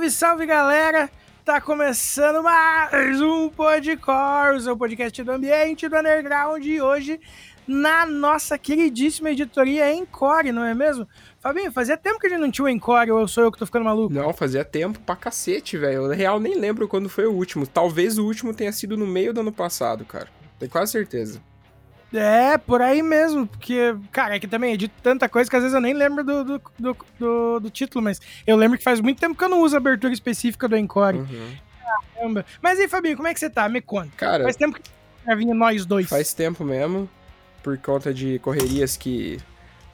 Salve, salve galera! Tá começando mais um Podcore, o podcast do ambiente do underground e hoje na nossa queridíssima editoria Encore, não é mesmo? Fabinho, fazia tempo que a gente não tinha o Encore ou sou eu que tô ficando maluco? Não, fazia tempo pra cacete, velho. Na real, nem lembro quando foi o último. Talvez o último tenha sido no meio do ano passado, cara. Tenho quase certeza. É, por aí mesmo, porque, cara, é que também é de tanta coisa que às vezes eu nem lembro do, do, do, do, do título, mas eu lembro que faz muito tempo que eu não uso a abertura específica do Encore. Uhum. Caramba. Mas aí, Fabinho, como é que você tá? Me conta. Cara, faz tempo que já vinha nós dois. Faz tempo mesmo, por conta de correrias que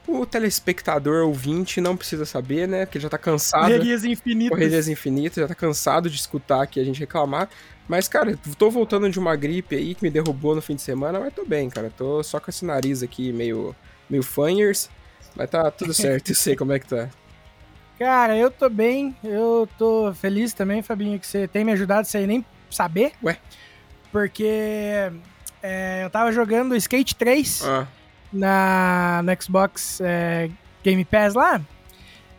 o telespectador ouvinte não precisa saber, né? Porque já tá cansado. Correrias infinitas. Correrias infinitas, já tá cansado de escutar aqui a gente reclamar. Mas, cara, tô voltando de uma gripe aí que me derrubou no fim de semana, mas tô bem, cara. Tô só com esse nariz aqui meio, meio fanyers. Mas tá tudo certo, eu sei como é que tá. Cara, eu tô bem, eu tô feliz também, Fabinho, que você tem me ajudado sem nem saber. Ué? Porque é, eu tava jogando Skate 3 ah. Na, no Xbox é, Game Pass lá.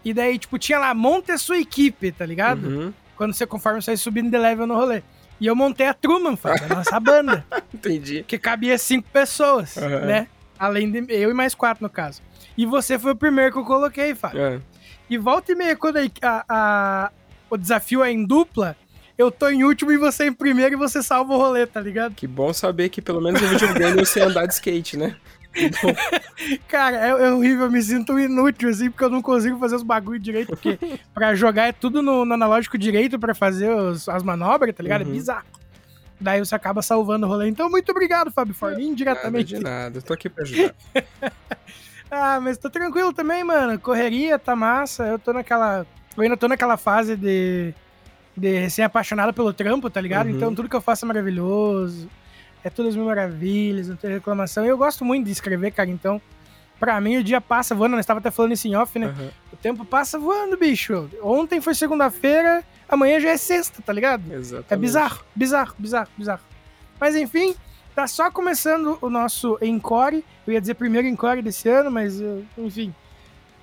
E daí, tipo, tinha lá, monte a sua equipe, tá ligado? Uhum. Quando você, conforme você vai subindo de level no rolê. E eu montei a Truman, a nossa banda. Entendi. Que cabia cinco pessoas, uhum. né? Além de eu e mais quatro, no caso. E você foi o primeiro que eu coloquei, Fábio. Uhum. E volta e meia, quando a, a, a, o desafio é em dupla, eu tô em último e você em primeiro e você salva o rolê, tá ligado? Que bom saber que pelo menos no videogame eu sei andar de skate, né? Cara, é, é, horrível, eu me sinto inútil, assim, porque eu não consigo fazer os bagulho direito, porque pra jogar é tudo no, no analógico direito pra fazer os, as manobras, tá ligado? É uhum. É bizarro. Daí você acaba salvando o rolê. Então, muito obrigado, Fábio Ford, indiretamente. Nada de nada, tô aqui pra ajudar. ah, mas tô tranquilo também, mano. Correria, tá massa. Eu tô naquela. Eu ainda tô naquela fase de. de recém-apaixonado pelo trampo, tá ligado? Uhum. Então, tudo que eu faço é maravilhoso é todas mil maravilhas, não tem reclamação. E eu gosto muito de escrever, cara, então, pra mim o dia passa voando, nós estava até falando isso em off, né? Uhum. O tempo passa voando, bicho. Ontem foi segunda-feira, amanhã já é sexta, tá ligado? Exatamente. É bizarro, bizarro, bizarro, bizarro. Mas enfim, tá só começando o nosso Encore. Eu ia dizer primeiro Encore desse ano, mas enfim.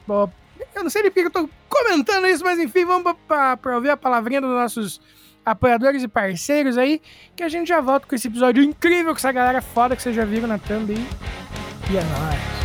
Bom, eu não sei nem porque eu tô comentando isso, mas enfim, vamos pra, pra ouvir a palavrinha dos nossos apoiadores e parceiros aí, que a gente já volta com esse episódio incrível com essa galera foda que vocês já viram na thumb. E é nóis.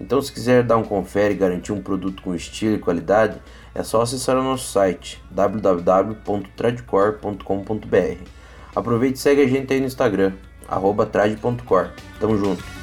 Então, se quiser dar um confere e garantir um produto com estilo e qualidade, é só acessar o nosso site www.tradecor.com.br. Aproveite e segue a gente aí no Instagram, trad.cor. Tamo junto!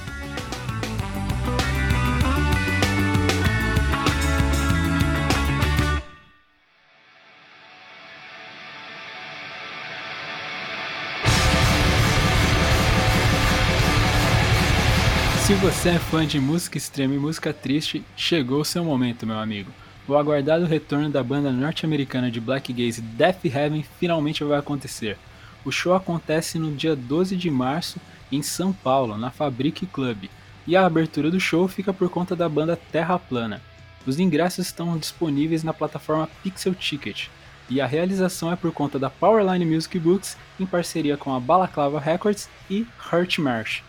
Você é fã de música extrema e música triste, chegou o seu momento, meu amigo. O aguardado retorno da banda norte-americana de black gaze Death Heaven finalmente vai acontecer. O show acontece no dia 12 de março em São Paulo, na Fabric Club, e a abertura do show fica por conta da banda Terra Plana. Os ingressos estão disponíveis na plataforma Pixel Ticket. E a realização é por conta da Powerline Music Books em parceria com a Balaclava Records e Hurt Marsh.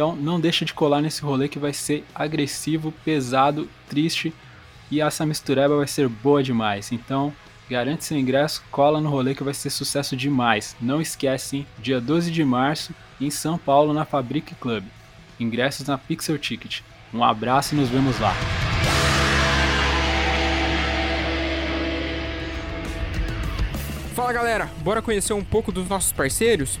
Então não deixa de colar nesse rolê que vai ser agressivo, pesado, triste e essa mistureba vai ser boa demais. Então garante seu ingresso, cola no rolê que vai ser sucesso demais. Não esquece, dia 12 de março em São Paulo na Fabric Club. Ingressos na Pixel Ticket. Um abraço e nos vemos lá. Fala galera, bora conhecer um pouco dos nossos parceiros?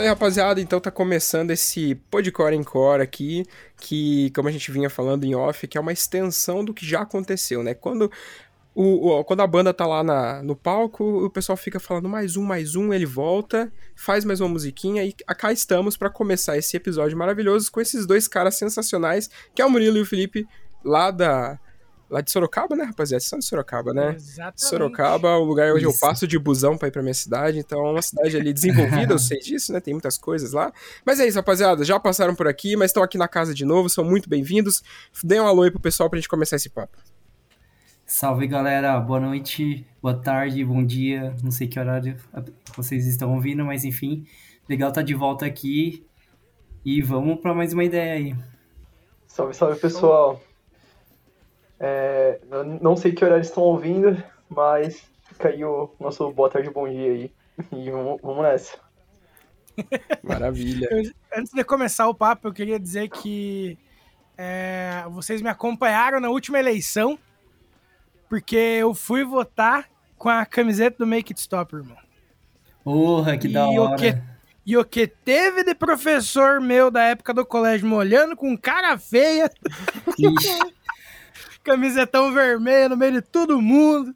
Isso aí, rapaziada. Então tá começando esse Podcore em Core aqui, que, como a gente vinha falando em off, que é uma extensão do que já aconteceu, né? Quando, o, o- quando a banda tá lá na- no palco, o pessoal fica falando mais um, mais um, ele volta, faz mais uma musiquinha e cá estamos pra começar esse episódio maravilhoso com esses dois caras sensacionais, que é o Murilo e o Felipe, lá da... Lá de Sorocaba, né, rapaziada? Vocês são de Sorocaba, né? Exatamente. Sorocaba, o lugar onde eu Isso. passo de busão pra ir pra minha cidade, então é uma cidade ali desenvolvida, eu sei disso, né? Tem muitas coisas lá. Mas é isso, rapaziada, já passaram por aqui, mas estão aqui na casa de novo, são muito bem-vindos. Dê um alô aí pro pessoal pra gente começar esse papo. Salve galera, boa noite, boa tarde, bom dia, não sei que horário vocês estão ouvindo, mas enfim, legal estar de volta aqui e vamos para mais uma ideia aí. Salve, salve pessoal. É, eu não sei que horário estão ouvindo, mas fica aí o nosso boa tarde, bom dia aí. E vamos, vamos nessa. Maravilha. Antes de começar o papo, eu queria dizer que é, vocês me acompanharam na última eleição, porque eu fui votar com a camiseta do Make It Stop, irmão. Porra, que da E o hora. que- E o que teve de professor meu da época do colégio me olhando com cara feia, Ixi, camisetão vermelho no meio de todo mundo.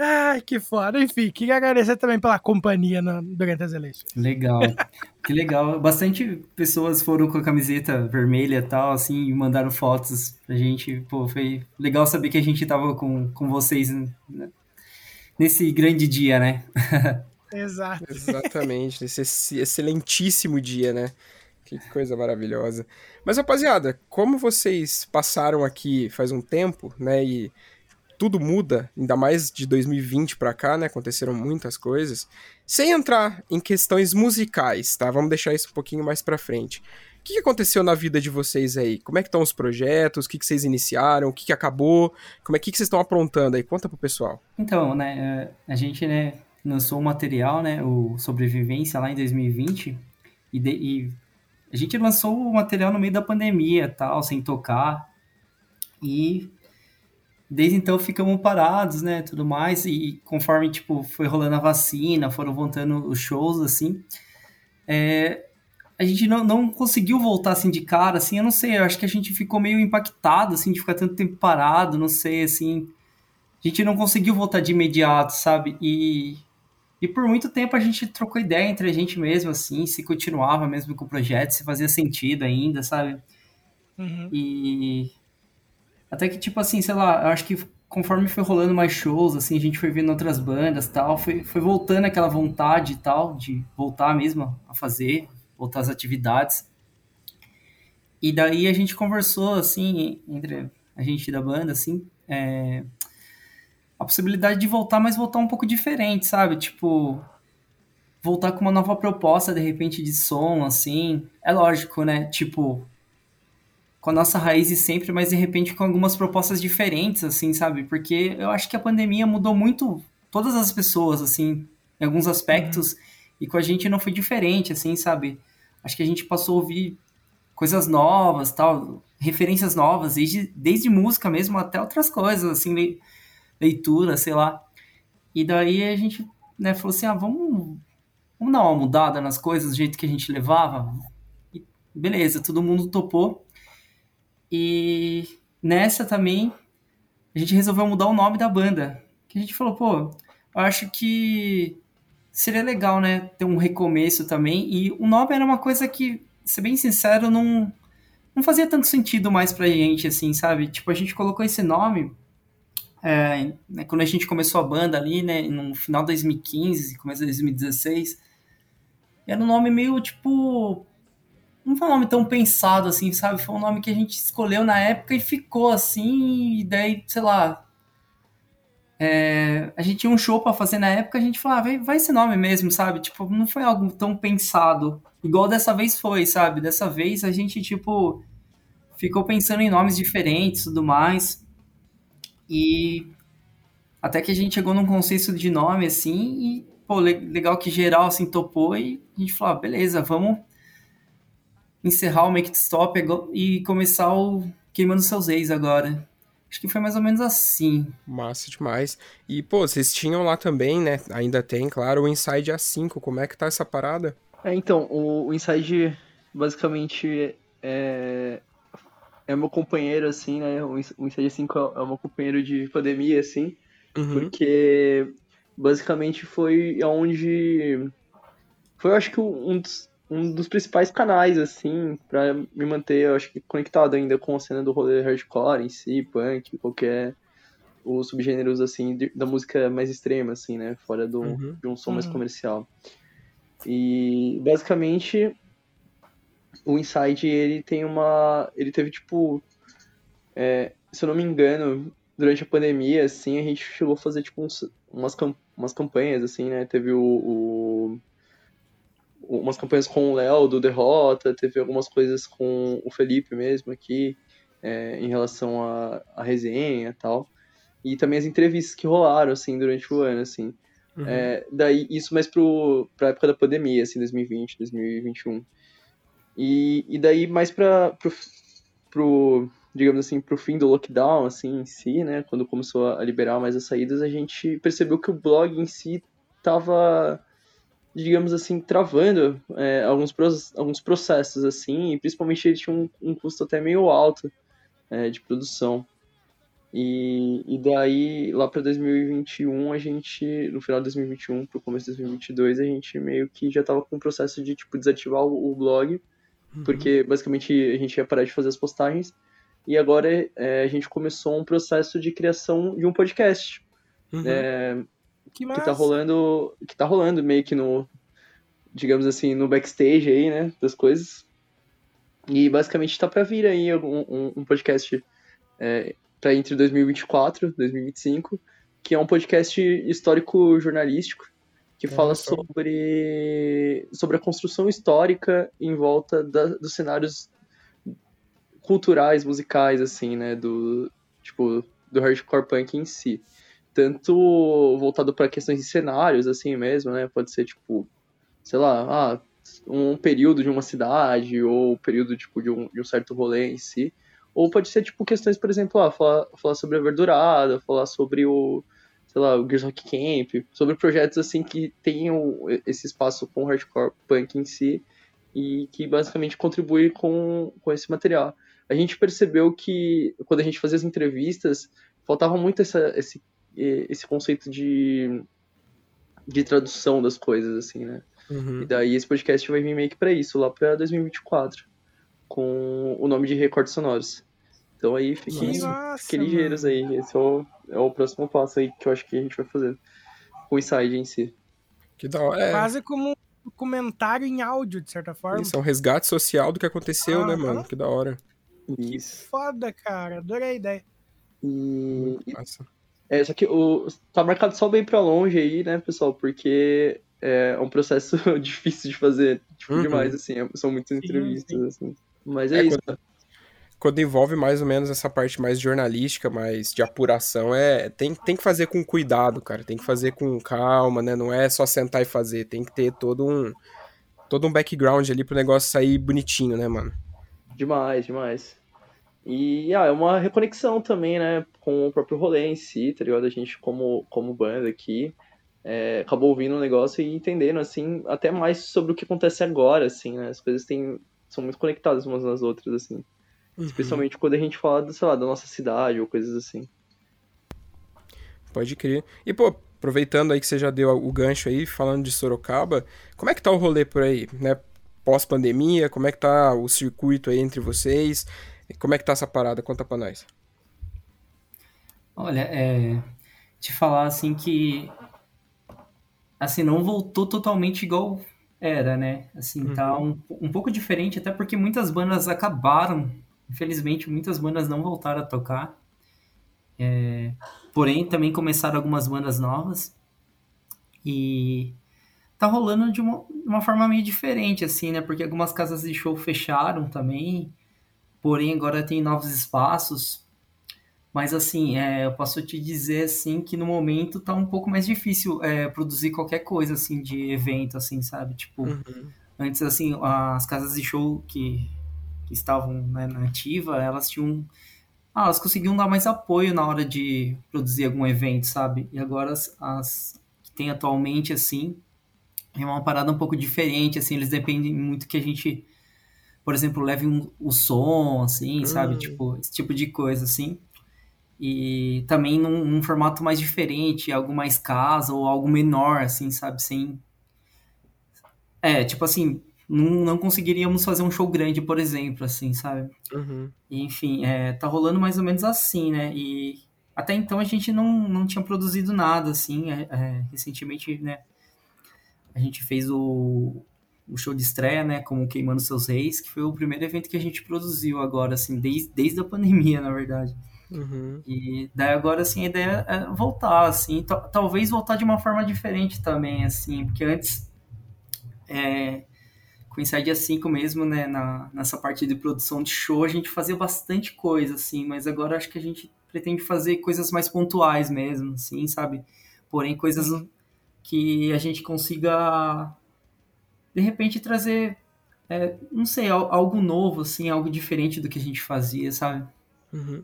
Ai, que foda. Enfim, queria agradecer também pela companhia na- durante as eleições. legal, que legal. Bastante pessoas foram com a camiseta vermelha e tal, assim, e mandaram fotos pra gente. Pô, foi legal saber que a gente tava com, com vocês né, nesse grande dia, né? Exato. Exatamente, nesse ex- excelentíssimo dia, né? Que coisa maravilhosa. Mas, rapaziada, como vocês passaram aqui faz um tempo, né? E tudo muda, ainda mais de 2020 pra cá, né? Aconteceram muitas coisas. Sem entrar em questões musicais, tá? Vamos deixar isso um pouquinho mais pra frente. O que aconteceu na vida de vocês aí? Como é que estão os projetos? O que, que vocês iniciaram? O que, que acabou? Como é que, que vocês estão aprontando aí? Conta pro pessoal. Então, né, a gente, né, lançou um material, né, o Sobrevivência lá em 2020 e, de- e a gente lançou o material no meio da pandemia, tal, sem tocar. E desde então ficamos parados, né, tudo mais. E conforme, tipo, foi rolando a vacina, foram voltando os shows, assim, é, a gente não, não conseguiu voltar assim de cara, assim, eu não sei, eu acho que a gente ficou meio impactado, assim, de ficar tanto tempo parado, não sei, assim, a gente não conseguiu voltar de imediato, sabe? E, e por muito tempo a gente trocou ideia entre a gente mesmo, assim, se continuava mesmo com o projeto, se fazia sentido ainda, sabe? Uhum. E até que, tipo assim, sei lá, eu acho que conforme foi rolando mais shows, assim, a gente foi vendo outras bandas tal, foi, foi voltando aquela vontade e tal, de voltar mesmo a fazer, voltar às atividades. E daí a gente conversou, assim, entre a gente da banda, assim, é, a possibilidade de voltar, mas voltar um pouco diferente, sabe? Tipo, voltar com uma nova proposta, de repente, de som, assim. É lógico, né? Tipo, com a nossa raiz sempre, mas de repente com algumas propostas diferentes, assim, sabe? Porque eu acho que a pandemia mudou muito todas as pessoas, assim, em alguns aspectos, e com a gente não foi diferente, assim, sabe? Acho que a gente passou a ouvir coisas novas, tal, referências novas, desde, desde música mesmo até outras coisas, assim, leitura, sei lá. E daí a gente, né, falou assim, ah, vamos, vamos dar uma mudada nas coisas, do jeito que a gente levava. E beleza, todo mundo topou. E nessa também a gente resolveu mudar o nome da banda. Que a gente falou, pô, eu acho que seria legal, né, ter um recomeço também. E o nome era uma coisa que, ser bem sincero, não, não fazia tanto sentido mais pra gente, assim, sabe? Tipo, a gente colocou esse nome é, né, quando a gente começou a banda ali, né, no final de 2015, começo de 2016. Era um nome meio, tipo, não foi um nome tão pensado assim, sabe? Foi um nome que a gente escolheu na época e ficou assim, e daí, sei lá. é, a gente tinha um show pra fazer na época, a gente falou, ah, vai, vai esse nome mesmo, sabe? Tipo, não foi algo tão pensado. Igual dessa vez foi, sabe? Dessa vez a gente, tipo, ficou pensando em nomes diferentes e tudo mais. E até que a gente chegou num consenso de nome, assim, e, pô, le- legal que geral, assim, topou, e a gente falou, ah, beleza, vamos encerrar o Make It Stop ego- e começar o Queimando Seus Ex agora. Acho que foi mais ou menos assim. Massa demais. E, pô, vocês tinham lá também, né? Ainda tem, claro, o Inside A5. Como é que tá essa parada? É, então, o, o Inside basicamente é, é meu companheiro, assim, né? O Ins- o Inside 5 é é meu companheiro de pandemia, assim, Uhum. porque basicamente foi onde. Foi, eu acho que, um dos, um dos principais canais, assim, pra me manter, eu acho que, conectado ainda com a cena do rolê hardcore em si, punk, qualquer. Os subgêneros, assim, de- da música mais extrema, assim, né? Fora do, Uhum. de um som mais Uhum. comercial. E basicamente o Inside ele tem uma. Ele teve tipo. é, se eu não me engano, durante a pandemia, assim, a gente chegou a fazer tipo uns- umas, umas campanhas, assim, né? Teve o, o- umas campanhas com o Léo do Derrota, teve algumas coisas com o Felipe mesmo aqui, é, em relação à à resenha e tal. E também as entrevistas que rolaram, assim, durante o ano, assim. Uhum. É, daí, isso mais pro, pra época da pandemia, assim, 2020, 2021. E, e daí mais pra, pro, pro, digamos assim, pro fim do lockdown, assim, em si, né, quando começou a liberar mais as saídas, a gente percebeu que o blog em si tava, digamos assim, travando é, alguns, alguns processos, assim, e principalmente ele tinha um, um custo até meio alto é, de produção. E, e daí, lá para 2021, a gente, no final de 2021 pro começo de 2022, a gente meio que já tava com o processo de, tipo, desativar o, o blog, porque basicamente a gente ia parar de fazer as postagens, e agora é, a gente começou um processo de criação de um podcast, Uhum. é, Que que massa. tá rolando, que tá rolando meio que no, digamos assim, no backstage aí, né, das coisas. E basicamente tá pra vir aí um, um, um podcast é, para entre 2024 e 2025, que é um podcast histórico jornalístico que Olha fala só. sobre sobre a construção histórica em volta da, dos cenários culturais, musicais assim, né, do tipo do hardcore punk em si. Tanto voltado para questões de cenários assim mesmo, né? Pode ser tipo, sei lá, ah, um período de uma cidade ou um período tipo de um, de um certo rolê em si. Ou pode ser, tipo, questões, por exemplo, ah, falar, falar sobre a verdurada, falar sobre o, sei lá, o Gears Rock Camp, sobre projetos assim que tenham esse espaço com o hardcore punk em si e que basicamente contribui com, com esse material. A gente percebeu que quando a gente fazia as entrevistas, faltava muito essa, esse, esse conceito de, de tradução das coisas, assim, né? Uhum. E daí esse podcast vai vir meio que pra isso, lá pra 2024, com o nome de Recortes Sonoros. Então aí fiquem, Que ligeiros aí, esse é o, é o próximo passo aí que eu acho que a gente vai fazer com o Inside em si. Que da hora. É, Quase como um comentário em áudio, de certa forma. isso é um resgate social do que aconteceu, né, mano? Que da hora. Isso. Foda, cara. Adorei a ideia. E, Massa. É, só que o, tá marcado só bem pra longe aí, né, pessoal? Porque é um processo difícil de fazer, tipo, Uhum. demais, assim. é- São muitas Sim, entrevistas, assim. Mas é, É, isso. Quando envolve mais ou menos essa parte mais jornalística, mais de apuração, é tem, tem que fazer com cuidado, cara. Tem que fazer com calma, né? Não é só sentar e fazer. Tem que ter todo um todo um background ali pro negócio sair bonitinho, né, mano? Demais, demais. E ah, é uma reconexão também, né, com o próprio rolê em si, tá ligado? A gente, como, como banda aqui, é, acabou ouvindo o negócio e entendendo, assim, até mais sobre o que acontece agora, assim, né? As coisas têm, são muito conectadas umas nas outras, assim. Especialmente quando a gente fala, do, sei lá, da nossa cidade ou coisas assim. Pode crer. E, pô, aproveitando aí que você já deu o gancho aí, falando de Sorocaba, como é que tá o rolê por aí, né? Pós-pandemia, como é que tá o circuito aí entre vocês? Como é que tá essa parada? Conta pra nós. Olha, é, te falar assim que assim não voltou totalmente igual era, né? Assim, tá um, um pouco diferente, até porque muitas bandas acabaram. Infelizmente, muitas bandas não voltaram a tocar. É, porém, também começaram algumas bandas novas. E tá rolando de uma, uma forma meio diferente, assim, né? Porque algumas casas de show fecharam também. Porém, agora tem novos espaços. Mas assim, é, eu posso te dizer assim que no momento tá um pouco mais difícil é, produzir qualquer coisa assim de evento, assim, sabe? Tipo, antes assim, as casas de show que, que estavam né, na ativa, elas tinham. Ah, elas conseguiam dar mais apoio na hora de produzir algum evento, sabe? E agora as, as que tem atualmente, assim, é uma parada um pouco diferente, assim, eles dependem muito que a gente, por exemplo, leve um, o som, assim, sabe? Hum. Tipo, esse tipo de coisa, assim e também num, num, formato mais diferente, algo mais casa ou algo menor, assim, sabe? Sem. É, tipo assim, não, não conseguiríamos fazer um show grande, por exemplo, assim, sabe? Uhum. E, enfim, é, tá rolando mais ou menos assim, né? E até então a gente não, não tinha produzido nada, assim. É, é, recentemente, né? A gente fez o, o show de estreia, né? Como Queimando Seus Reis, que foi o primeiro evento que a gente produziu agora, assim, desde, desde a pandemia, na verdade. Uhum. E daí agora, assim, a ideia é voltar, assim, talvez voltar de uma forma diferente também, assim, porque antes, é, com o Inside A5 mesmo, né, na, nessa parte de produção de show, a gente fazia bastante coisa, assim, mas agora acho que a gente pretende fazer coisas mais pontuais mesmo, assim, sabe? Porém, coisas que a gente consiga, de repente, trazer, é, não sei, algo novo, assim, algo diferente do que a gente fazia, sabe? Uhum.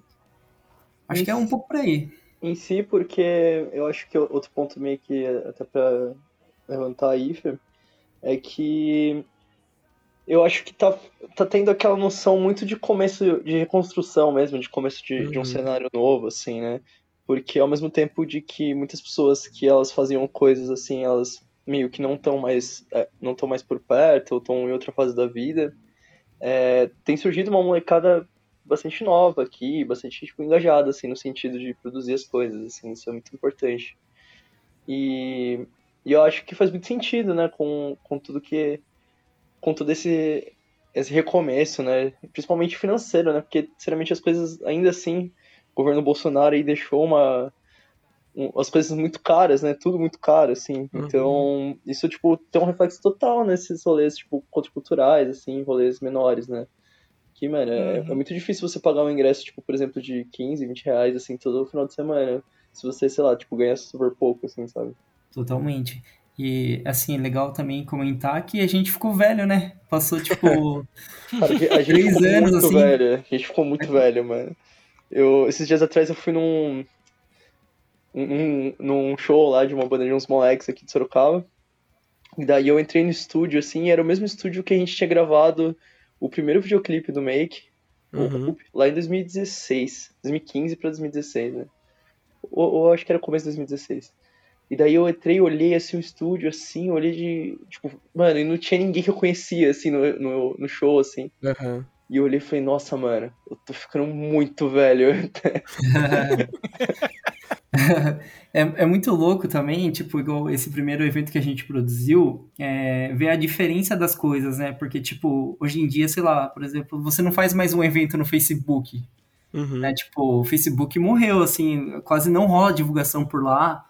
Acho que é um pouco por aí. Em si, porque eu acho que outro ponto meio que até pra levantar aí, Fer, é que eu acho que tá, tá tendo aquela noção muito de começo de reconstrução mesmo, de começo de, uhum. de um cenário novo, assim, né? Porque ao mesmo tempo de que muitas pessoas que elas faziam coisas assim, elas meio que não estão mais não estão mais por perto ou estão em outra fase da vida, é, tem surgido uma molecada bastante nova aqui, bastante tipo, engajada, assim, no sentido de produzir as coisas, assim, isso é muito importante. E, e eu acho que faz muito sentido, né, com, com tudo que... com todo esse, esse recomeço, né, principalmente financeiro, né, porque, sinceramente, as coisas, ainda assim, o governo Bolsonaro aí deixou uma... Um, as coisas muito caras, né, tudo muito caro, assim, uhum. então, isso, tipo, tem um reflexo total nesses rolês, tipo, culturais, assim, rolês menores, né, que, mano, é, uhum. é, muito difícil você pagar um ingresso, tipo, por exemplo, de 15, 20 reais, assim, todo final de semana. Se você, sei lá, tipo, ganha super pouco, assim, sabe? Totalmente. E, assim, é legal também comentar que a gente ficou velho, né? Passou, tipo, Cara, a gente três ficou anos, muito assim. velho. A gente ficou muito velho, mano. Eu, esses dias atrás eu fui num... um, num show lá de uma banda de uns moleques aqui de Sorocaba. E daí eu entrei no estúdio, assim, era o mesmo estúdio que a gente tinha gravado o primeiro videoclipe do Make, Uhum. lá em 2016, 2015 pra 2016, né? Ou, ou acho que era começo de 2016. E daí eu entrei, olhei assim o estúdio, assim, olhei de. Tipo, mano, e não tinha ninguém que eu conhecia, assim, no, no, no show, assim. Aham. E eu olhei e falei, nossa, mano, eu tô ficando muito velho. é, é muito louco também, tipo, igual esse primeiro evento que a gente produziu, é, ver a diferença das coisas, né? Porque, tipo, hoje em dia, sei lá, por exemplo, você não faz mais um evento no Facebook, Uhum. né? Tipo, o Facebook morreu, assim, quase não rola divulgação por lá.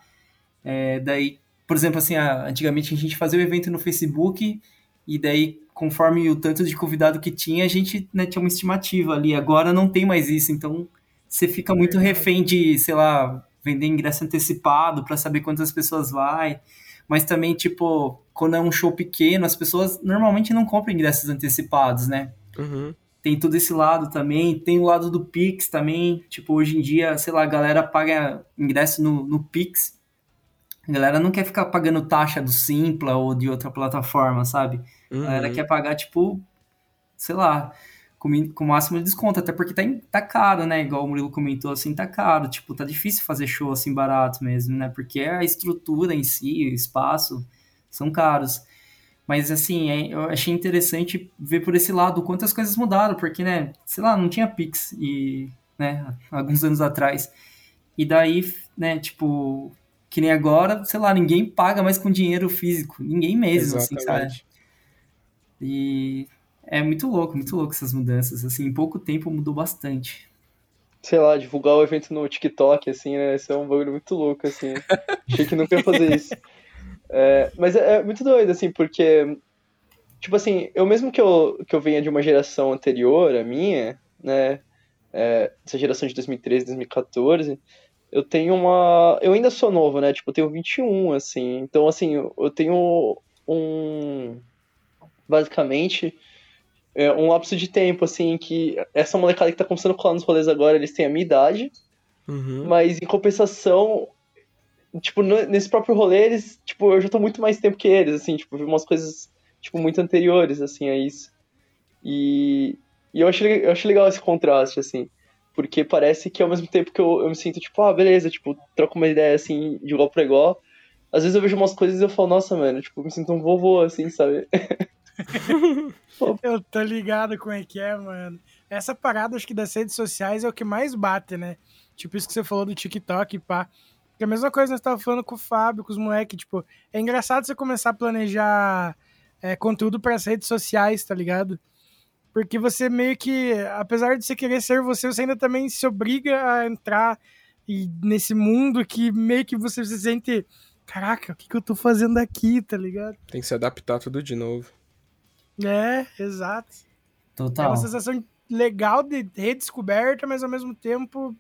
É, daí, por exemplo, assim, a- antigamente a gente fazia o evento no Facebook e daí, conforme o tanto de convidado que tinha, a gente né, tinha uma estimativa ali. Agora não tem mais isso, então você fica muito refém de, sei lá, vender ingresso antecipado para saber quantas pessoas vai. Mas também, tipo, quando é um show pequeno, as pessoas normalmente não compram ingressos antecipados, né? Uhum. tem todo esse lado também, tem o lado do Pix também, tipo, hoje em dia, sei lá, a galera paga ingresso no, no Pix, a galera não quer ficar pagando taxa do Simpla ou de outra plataforma, sabe? A galera Uhum. quer pagar, tipo, sei lá, com, com o máximo de desconto, até porque tá, em- tá caro, né? Igual o Murilo comentou, assim, tá caro, tipo, tá difícil fazer show assim barato mesmo, né? Porque a estrutura em si, o espaço, são caros. Mas, assim, é- eu achei interessante ver por esse lado o quanto as coisas mudaram, porque, né, sei lá, não tinha Pix e, né, alguns anos atrás. E daí, né, tipo, que nem agora, sei lá, ninguém paga mais com dinheiro físico, ninguém mesmo, assim, sabe? Exatamente. E é muito louco, muito louco essas mudanças, assim, em pouco tempo mudou bastante. Sei lá, divulgar o evento no TikTok, assim, né? Isso é um bagulho muito louco, assim. Achei que nunca ia fazer isso. É, mas é, é muito doido, assim, porque, tipo assim, eu mesmo que eu, que eu venha de uma geração anterior à minha, né? é, essa geração de 2013, 2014, eu tenho uma. Eu ainda sou novo, né? Tipo, eu tenho 21, assim. Então, assim, eu tenho um. Basicamente, é, um lapso de tempo, assim, que essa molecada que tá começando a colar nos rolês agora, eles têm a minha idade, Uhum. mas em compensação, tipo, nesse próprio rolê, eles, tipo, eu já tô muito mais tempo que eles, assim, tipo, vi umas coisas, tipo, muito anteriores, assim, a isso. E, e eu, achei, eu achei legal esse contraste, assim, porque parece que ao mesmo tempo que eu, eu me sinto, tipo, ah, beleza, tipo, troco uma ideia, assim, de igual pra igual, às vezes eu vejo umas coisas e eu falo, nossa, mano, tipo, me sinto um vovô, assim, sabe? Eu tô ligado como é que é, mano. Essa parada, acho que das redes sociais é o que mais bate, né? Tipo isso que você falou do TikTok, pá. É a mesma coisa que nós tava falando com o Fábio, com os moleques, tipo, é engraçado você começar a planejar é, conteúdo para as redes sociais, tá ligado? Porque você meio que, apesar de você querer ser você, você ainda também se obriga a entrar e nesse mundo que meio que você se sente, caraca, o que, que eu tô fazendo aqui, tá ligado? Tem que se adaptar tudo de novo. É, exato. É Total. uma sensação legal de redescoberta, mas ao mesmo tempo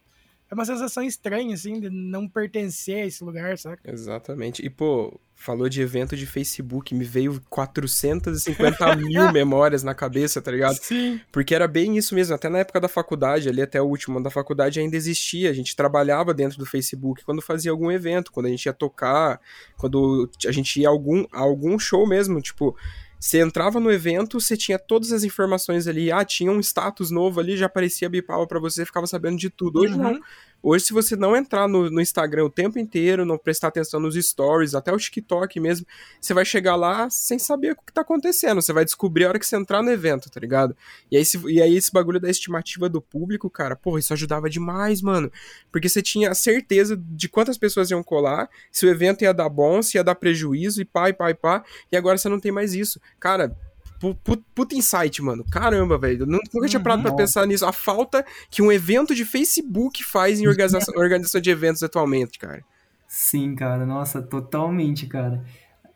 é uma sensação estranha, assim, de não pertencer a esse lugar, saca? Exatamente. E, pô, falou de evento de Facebook, me veio 450 mil memórias na cabeça, tá ligado? Sim. Porque era bem isso mesmo, até na época da faculdade, ali até o último ano da faculdade ainda existia, a gente trabalhava dentro do Facebook quando fazia algum evento, quando a gente ia tocar, quando a gente ia a algum, a algum show mesmo, tipo, você entrava no evento, você tinha todas as informações ali, ah, tinha um status novo ali, já aparecia bipava pra você, ficava sabendo de tudo. Hoje não. Hoje, se você não entrar no, no Instagram o tempo inteiro, não prestar atenção nos stories, até o TikTok mesmo, você vai chegar lá sem saber o que tá acontecendo. Você vai descobrir a hora que você entrar no evento, tá ligado? E aí, se- e aí esse bagulho da estimativa do público, cara, porra, isso ajudava demais, mano. Porque você tinha a certeza de quantas pessoas iam colar, se o evento ia dar bom, se ia dar prejuízo, e pá, e pá, e pá. E agora você não tem mais isso. Cara, puta insight, mano. Caramba, velho. Eu Nunca tinha parado pra Uhum. pensar nisso. A falta que um evento de Facebook faz em organização, organização de eventos atualmente, cara. Sim, cara, nossa, totalmente, cara.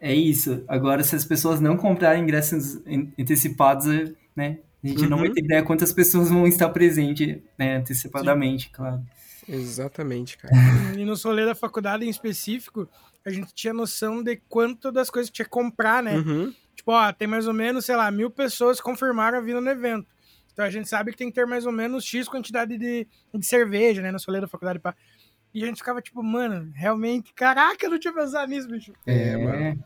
É isso. Agora, se as pessoas não comprarem ingressos an- antecipados, é, né? A gente não Uhum. vai ter ideia quantas pessoas vão estar presentes, né, antecipadamente, claro. Exatamente, cara. E no rolê da faculdade em específico, a gente tinha noção de quanto das coisas que tinha que comprar, né? Uhum. Tipo, ó, tem mais ou menos, sei lá, mil pessoas confirmaram a vinda no evento. Então a gente sabe que tem que ter mais ou menos X quantidade de, de cerveja, né? No rolê da faculdade. Pá. E a gente ficava tipo, mano, realmente, caraca, eu não tinha pensado nisso, bicho. É, mano.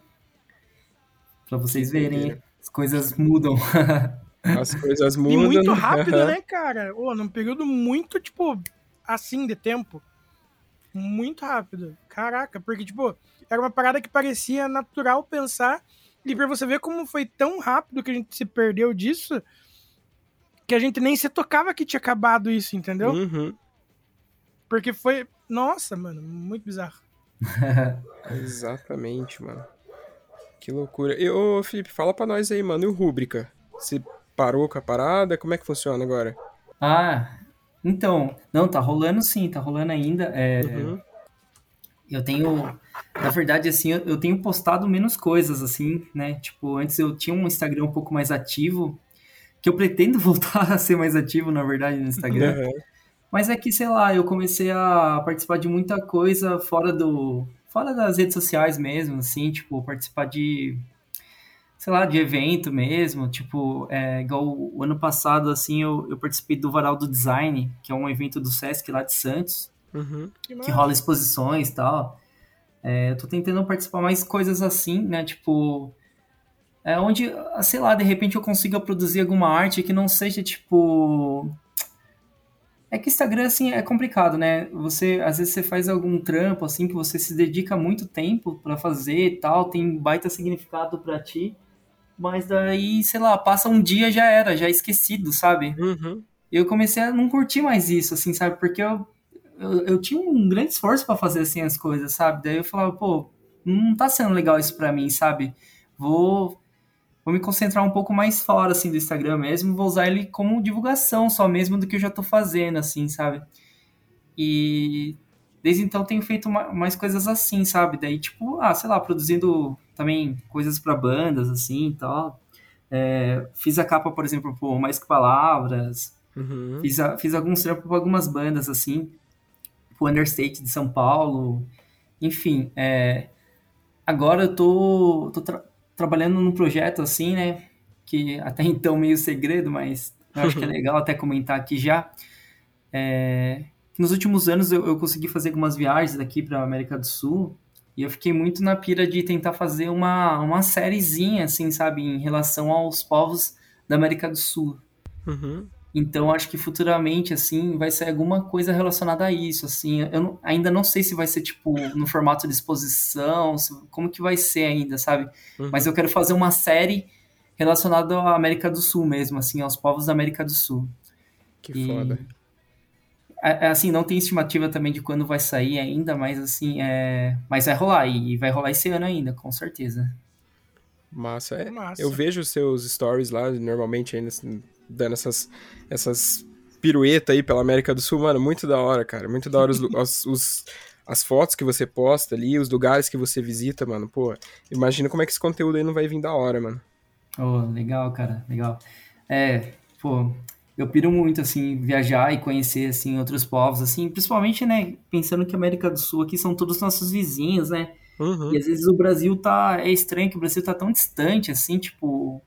Pra vocês verem, as coisas mudam. As coisas E mudam. muito rápido, né, cara? Ô, num período muito, tipo, assim de tempo. Muito rápido. Caraca, porque, tipo, era uma parada que parecia natural pensar. E pra você ver como foi tão rápido que a gente se perdeu disso, que a gente nem se tocava que tinha acabado isso, entendeu? Uhum. Porque foi. Nossa, mano, muito bizarro. Exatamente, mano. Que loucura. E, ô, Felipe, fala pra nós aí, mano. E o Rúbrica? Você parou com a parada? Como é que funciona agora? Ah, então, não, tá rolando sim, tá rolando ainda. É, Uhum. Eu tenho, na verdade, assim, eu, eu tenho postado menos coisas, assim, né? Tipo, antes eu tinha um Instagram um pouco mais ativo, que eu pretendo voltar a ser mais ativo, na verdade, no Instagram. Aham. Mas é que, sei lá, eu comecei a participar de muita coisa fora do, fora das redes sociais mesmo, assim, tipo, participar de, sei lá, de evento mesmo, tipo, é, igual o ano passado, assim, eu, eu participei do Varal do Design, que é um evento do Sesc lá de Santos, Uhum. Que que rola exposições e tal. É, eu tô tentando participar mais coisas assim, né? Tipo, é onde, sei lá, de repente eu consiga produzir alguma arte que não seja tipo. É que Instagram, assim, é complicado, né? Você, às vezes você faz algum trampo, assim, que você se dedica muito tempo pra fazer e tal, tem baita significado pra ti, mas daí, sei lá, passa um dia já era, já é esquecido, sabe? Uhum. eu comecei a não curtir mais isso, assim, sabe? Porque eu, eu, eu tinha um grande esforço pra fazer, assim, as coisas, sabe? Daí eu falava, pô, não tá sendo legal isso pra mim, sabe? Vou, vou me concentrar um pouco mais fora, assim, do Instagram mesmo, vou usar ele como divulgação só mesmo do que eu já tô fazendo, assim, sabe? E desde então tenho feito ma- mais coisas assim, sabe? Daí, tipo, ah, sei lá, produzindo também coisas pra bandas, assim, e tal. É, fiz a capa, por exemplo, por Mais Que Palavras, Uhum. Fiz, a- fiz alguns trampos para algumas bandas, assim, pro Understate de São Paulo, enfim, é, agora eu tô, tô tra- trabalhando num projeto, assim, né, que até então meio segredo, mas eu acho que é legal até comentar aqui já, é, nos últimos anos eu, eu consegui fazer algumas viagens aqui para América do Sul, e eu fiquei muito na pira de tentar fazer uma, uma sériezinha, assim, sabe, em relação aos povos da América do Sul, Uhum. Então, acho que futuramente, assim, vai ser alguma coisa relacionada a isso, assim. Eu não- ainda não sei se vai ser, tipo, no formato de exposição, se- como que vai ser ainda, sabe? Uhum. Mas eu quero fazer uma série relacionada à América do Sul mesmo, assim, aos povos da América do Sul. Que E- foda. É, é, assim, não tem estimativa também de quando vai sair ainda, mas, assim, é... Mas vai rolar, e vai rolar esse ano ainda, com certeza. Massa. É, Massa. Eu vejo os seus stories lá, normalmente ainda assim, dando essas, essas piruetas aí pela América do Sul, mano, muito da hora, cara. Muito da hora os, os- os- as fotos que você posta ali, os lugares que você visita, mano. Pô, imagina como é que esse conteúdo aí não vai vir da hora, mano. Oh, legal, cara, legal. É, pô, eu piro muito, assim, viajar e conhecer, assim, outros povos, assim, principalmente, né, pensando que a América do Sul aqui são todos nossos vizinhos, né, Uhum. e às vezes o Brasil tá, é estranho que o Brasil tá tão distante, assim, tipo,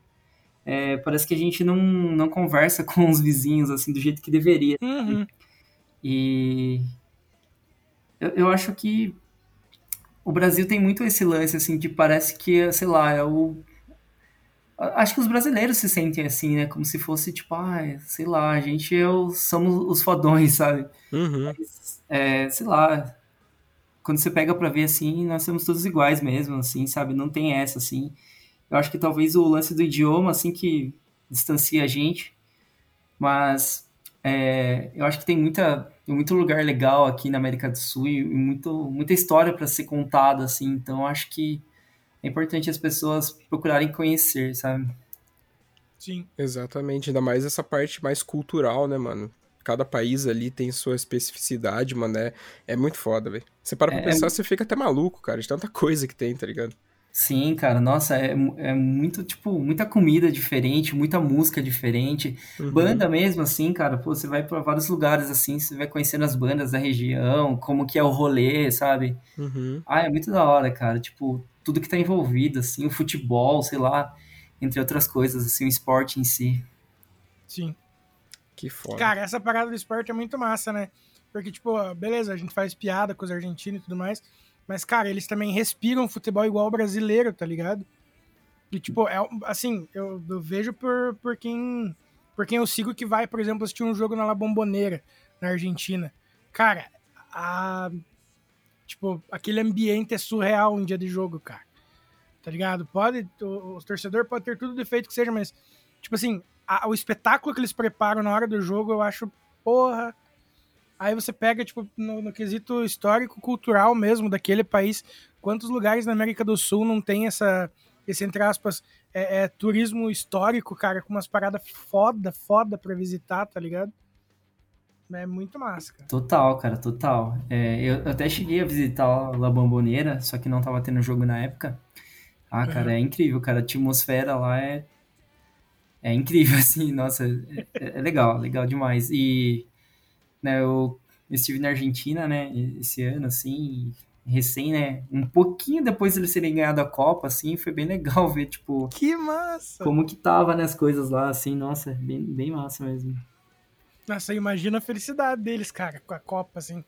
é, parece que a gente não, não conversa com os vizinhos, assim, do jeito que deveria. Uhum. E eu, eu acho que o Brasil tem muito esse lance, assim, de parece que, sei lá, é o. Acho que os brasileiros se sentem assim, né? Como se fosse, tipo, ah, sei lá, a gente o- somos os fodões, sabe? Uhum. É, sei lá, quando você pega pra ver assim, nós somos todos iguais mesmo, assim, sabe? Não tem essa, assim. Eu acho que talvez o lance do idioma, assim, que distancia a gente, mas é, eu acho que tem muita, muito lugar legal aqui na América do Sul e muito, muita história para ser contada, assim, então eu acho que é importante as pessoas procurarem conhecer, sabe? Sim. Exatamente, ainda mais essa parte mais cultural, né, mano? Cada país ali tem sua especificidade, mano. É, é muito foda, velho. Você para pra É- pensar, você fica até maluco, cara, de tanta coisa que tem, tá ligado? Sim, cara, nossa, é, é muito, tipo, muita comida diferente, muita música diferente, Uhum. banda mesmo, assim, cara, pô, você vai pra vários lugares, assim, você vai conhecendo as bandas da região, como que é o rolê, sabe? Uhum. Ah, é muito da hora, cara, tipo, tudo que tá envolvido, assim, o futebol, sei lá, entre outras coisas, assim, o esporte em si. Sim. Que foda. Cara, essa parada do esporte é muito massa, né? Porque, tipo, beleza, a gente faz piada com os argentinos e tudo mais. Mas, cara, eles também respiram futebol igual o brasileiro, tá ligado? E, tipo, é, assim, eu, eu vejo por, por, quem, por quem eu sigo que vai, por exemplo, assistir um jogo na La Bombonera, na Argentina. Cara, a, tipo, aquele ambiente é surreal um dia de jogo, cara. Tá ligado? Pode, o, o torcedor pode ter tudo defeito que seja, mas, tipo assim, a, o espetáculo que eles preparam na hora do jogo, eu acho, porra, Aí você pega, tipo, no, no, quesito histórico, cultural mesmo daquele país, quantos lugares na América do Sul não tem essa, esse, entre aspas, é, é turismo histórico, cara, com umas paradas foda, foda pra visitar, tá ligado? É muito massa, cara. Total, cara, total. É, eu até cheguei a visitar La Bombonera, só que não tava tendo jogo na época. Ah, cara, uhum. é incrível, cara. A atmosfera lá é. É incrível, assim, nossa, é, é legal, legal demais. E né, eu estive na Argentina, né, esse ano, assim, recém, né, um pouquinho depois de eles terem ganhado a Copa, assim, foi bem legal ver, tipo... Que massa! Como que tava, né, as coisas lá, assim, nossa, bem, bem massa mesmo. Nossa, imagina a felicidade deles, cara, com a Copa, assim.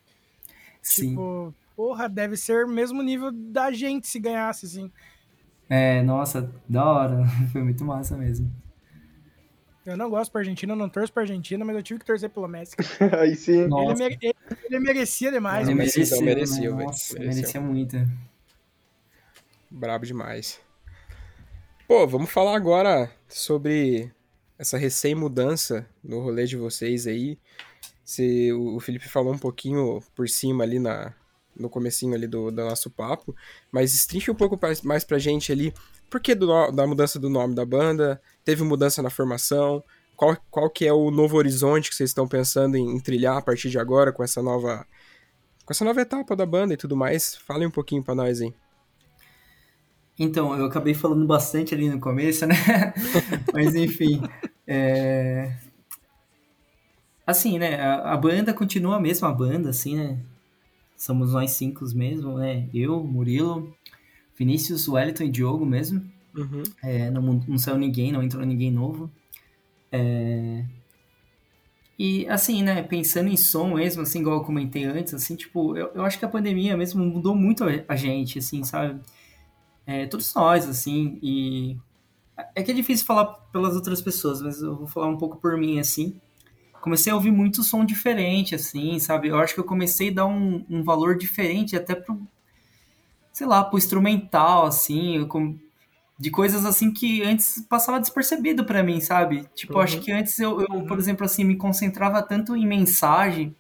Sim. Tipo, porra, deve ser o mesmo nível da gente se ganhasse, assim. É, nossa, da hora, foi muito massa mesmo. Eu não gosto pra Argentina, eu não torço pra Argentina, mas eu tive que torcer pelo Messi. Aí sim. Ele, mere... ele, merecia demais. Ele merecia, merecia, né? Nossa, merecia muito. Brabo demais. Pô, vamos falar agora sobre essa recém-mudança no rolê de vocês aí. Se o Felipe falou um pouquinho por cima ali na, no comecinho ali do, do nosso papo, mas estrinche um pouco mais pra gente ali por que do, da mudança do nome da banda? Teve mudança na formação? Qual, qual que é o novo horizonte que vocês estão pensando em, em trilhar a partir de agora com essa nova com essa nova etapa da banda e tudo mais? Fale um pouquinho para nós hein? Então, eu acabei falando bastante ali no começo, né? Mas enfim, é... assim, né? A, a, banda continua a mesma banda, assim, né? Somos nós cinco mesmo, né? Eu, Murilo, Vinícius, Wellington e Diogo mesmo. Uhum. É, não, não saiu ninguém, não entrou ninguém novo. É... E assim, né, pensando em som mesmo, assim, igual eu comentei antes, assim, tipo, eu, eu acho que a pandemia mesmo mudou muito a, gente, assim, sabe? É, todos nós, assim, e é que é difícil falar pelas outras pessoas, mas eu vou falar um pouco por mim, assim. Comecei a ouvir muito som diferente, assim, sabe? Eu acho que eu comecei a dar um, um valor diferente até pro, sei lá, pro instrumental, assim, de coisas assim que antes passava despercebido para mim, sabe? Tipo, uhum. acho que antes eu, eu, por exemplo, assim, me concentrava tanto em mensagem,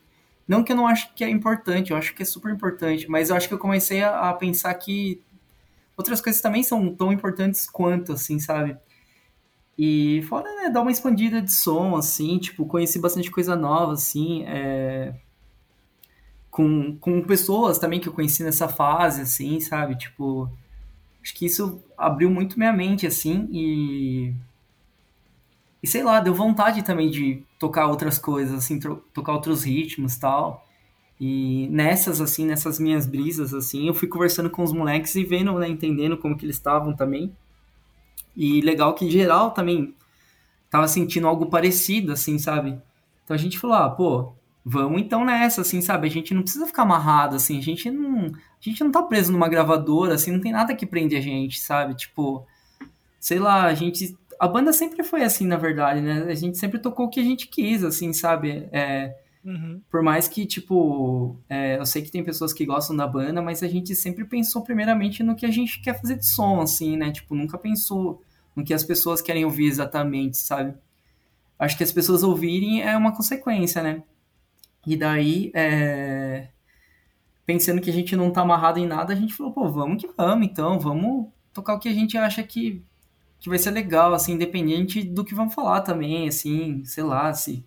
não que eu não acho que é importante, eu acho que é super importante, mas eu acho que eu comecei a, a pensar que outras coisas também são tão importantes quanto, assim, sabe? E fora, né, dar uma expandida de som, assim, tipo, conheci bastante coisa nova, assim, é com, com pessoas também que eu conheci nessa fase, assim, sabe? Tipo, acho que isso abriu muito minha mente, assim, e. E sei lá, deu vontade também de tocar outras coisas, assim, tocar outros ritmos tal. E nessas, assim, nessas minhas brisas, assim, eu fui conversando com os moleques e vendo, né, entendendo como que eles estavam também. E legal que, em geral, também tava sentindo algo parecido, assim, sabe? Então a gente falou, ah, pô, vamos então nessa, assim, sabe? A gente não precisa ficar amarrado, assim, a gente não, a gente não tá preso numa gravadora, assim, não tem nada que prende a gente, sabe? Tipo, sei lá, a gente, a banda sempre foi assim, na verdade, né? A gente sempre tocou o que a gente quis, assim, sabe? É, uhum. Por mais que, tipo, é, eu sei que tem pessoas que gostam da banda, mas a gente sempre pensou primeiramente no que a gente quer fazer de som, assim, né? Tipo, nunca pensou no que as pessoas querem ouvir exatamente, sabe? Acho que as pessoas ouvirem é uma consequência, né? E daí, é... pensando que a gente não tá amarrado em nada, a gente falou, pô, vamos que vamos, então, vamos tocar o que a gente acha que, que vai ser legal, assim, independente do que vão falar também, assim, sei lá, se...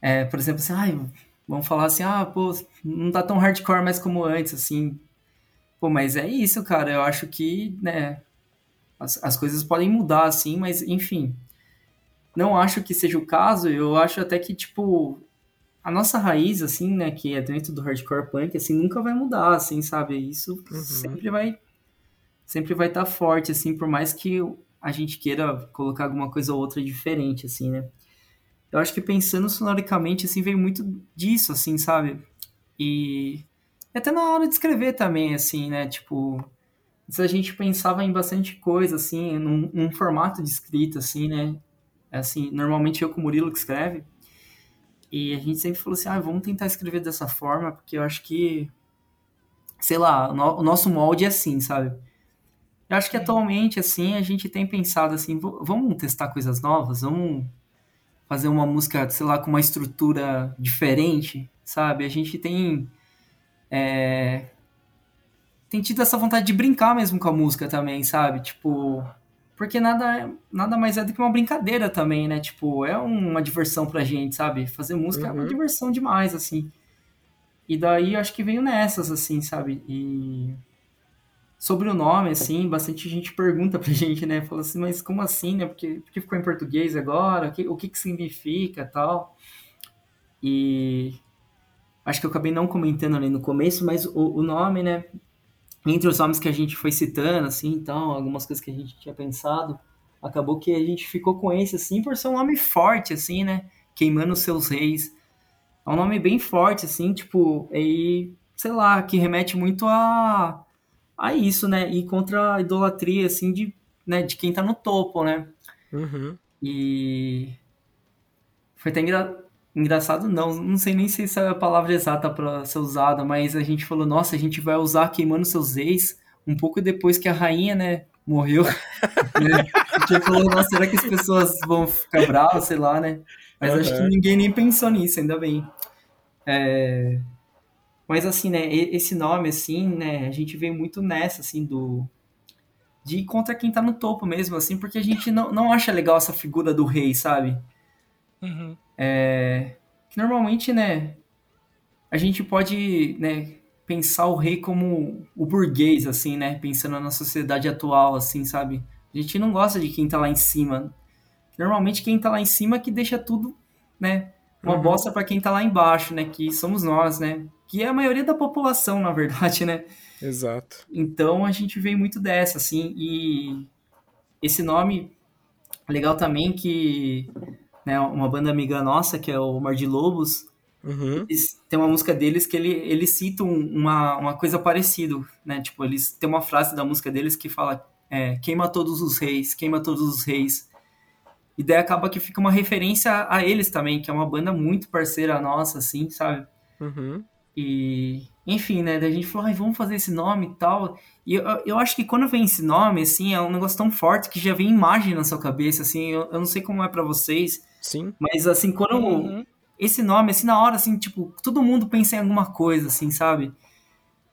É, por exemplo, assim, ai, vamos falar assim, ah, pô, não tá tão hardcore mais como antes, assim. Pô, mas é isso, cara, eu acho que, né, as, as coisas podem mudar, assim, mas, enfim, não acho que seja o caso, eu acho até que, tipo, a nossa raiz, assim, né, que é dentro do hardcore punk, assim, nunca vai mudar, assim, sabe? Isso uhum. sempre vai sempre vai estar tá forte, assim, por mais que a gente queira colocar alguma coisa ou outra diferente, assim, né? eu acho que pensando sonoricamente, assim, veio muito disso, assim, sabe? E até na hora de escrever também, assim, né? Tipo, a gente pensava em bastante coisa, assim, num, num formato de escrita, assim, né? Assim, normalmente eu com o Murilo que escreve. E a gente sempre falou assim, ah, vamos tentar escrever dessa forma, porque eu acho que, sei lá, o, no- o nosso molde é assim, sabe? Eu acho que atualmente, assim, a gente tem pensado assim, "V- vamos testar coisas novas, vamos fazer uma música, sei lá, com uma estrutura diferente, sabe? A gente tem é, tem tido essa vontade de brincar mesmo com a música também, sabe? Tipo, porque nada, nada mais é do que uma brincadeira também, né? Tipo, é uma diversão pra gente, sabe? Fazer música é uma Uhum. diversão demais, assim. E daí acho que veio nessas, assim, sabe? E sobre o nome, assim, bastante gente pergunta pra gente, né? Fala assim, mas como assim, né? Porque, porque ficou em português agora? O que, o que que significa tal? E acho que eu acabei não comentando ali no começo, mas o, o nome, né? Entre os nomes que a gente foi citando, assim, então, algumas coisas que a gente tinha pensado, acabou que a gente ficou com esse, assim, por ser um nome forte, assim, né? Queimando os seus reis. É um nome bem forte, assim, tipo, e, sei lá, que remete muito a, a isso, né? E contra a idolatria, assim, de, né, de quem tá no topo, né? Uhum. E foi até engra... engraçado, não, não sei nem se essa é a palavra exata para ser usada, mas a gente falou, nossa, a gente vai usar queimando seus ex um pouco depois que a rainha, né, morreu. né? A gente falou, nossa, será que as pessoas vão ficar bravas, sei lá, né? Mas acho que Uhum. ninguém nem pensou nisso, ainda bem. É, Mas assim, né, esse nome, assim, né, a gente veio muito nessa, assim, do... De ir contra quem tá no topo mesmo, assim, porque a gente não, não acha legal essa figura do rei, sabe? Uhum. É, normalmente, né, a gente pode, né, pensar o rei como o burguês, assim, né, pensando na sociedade atual, assim, sabe? A gente não gosta de quem tá lá em cima. Normalmente quem tá lá em cima é que deixa tudo, né, uma Uhum. bosta pra quem tá lá embaixo, né, que somos nós, né? Que é a maioria da população, na verdade, né? Exato. Então a gente veio muito dessa, assim, e esse nome legal também que né, uma banda amiga nossa, que é o Mar de Lobos, Uhum. eles, tem uma música deles que ele, eles citam uma, uma coisa parecida, né? Tipo, eles tem uma frase da música deles que fala é, queima todos os reis, queima todos os reis. E daí acaba que fica uma referência a eles também, que é uma banda muito parceira nossa, assim, sabe? Uhum. E, enfim, né? Daí a gente falou, ai, vamos fazer esse nome e tal. E eu, eu acho que quando vem esse nome, assim, é um negócio tão forte que já vem imagem na sua cabeça, assim. Eu, eu não sei como é pra vocês, Sim. mas, assim, quando Uhum. esse nome, assim, na hora, assim, tipo, todo mundo pensa em alguma coisa, assim, sabe?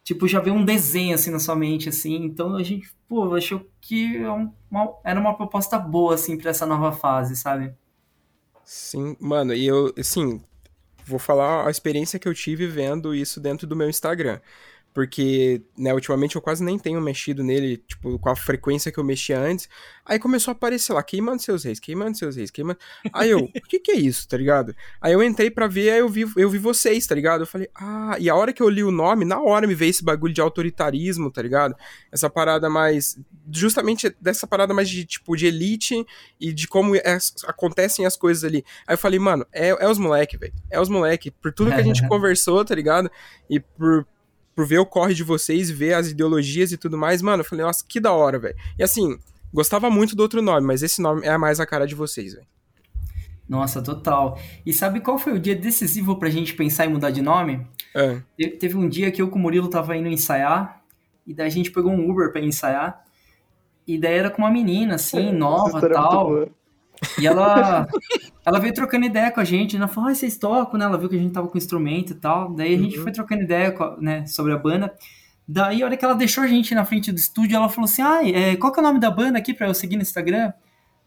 Tipo, já vê um desenho, assim, na sua mente, assim. Então a gente, pô, achou que é um- uma- era uma proposta boa, assim, pra essa nova fase, sabe? Sim, mano, e eu, assim, vou falar a experiência que eu tive vendo isso dentro do meu Instagram. Porque, né, ultimamente eu quase nem tenho mexido nele, tipo, com a frequência que eu mexia antes. Aí começou a aparecer lá, queimando seus reis, queimando seus reis, queimando. Aí eu, o que que é isso, tá ligado? Aí eu entrei pra ver, aí eu vi, eu vi vocês, tá ligado? Eu falei, ah, e a hora que eu li o nome, na hora me veio esse bagulho de autoritarismo, tá ligado? Essa parada mais. Justamente dessa parada mais de, tipo, de elite e de como as- acontecem as coisas ali. Aí eu falei, mano, é, é os moleque, velho. É os moleque. Por tudo que a gente conversou, tá ligado? E por, por ver o corre de vocês, ver as ideologias e tudo mais, mano, eu falei, nossa, que da hora, velho. E assim, gostava muito do outro nome, mas esse nome é mais a cara de vocês, velho. Nossa, total. E sabe qual foi o dia decisivo pra gente pensar em mudar de nome? É. Te- Teve um dia que eu com o Murilo tava indo ensaiar, e daí a gente pegou um Uber pra ir ensaiar, e daí era com uma menina, assim, Essa nova é tal. boa. E ela, ela veio trocando ideia com a gente, né? Ela falou, ah, vocês tocam, né? Ela viu que a gente tava com instrumento e tal. Daí a gente Uhum. foi trocando ideia, né, sobre a banda. Daí, a hora que ela deixou a gente na frente do estúdio, ela falou assim, ah, é, qual que é o nome da banda aqui pra eu seguir no Instagram?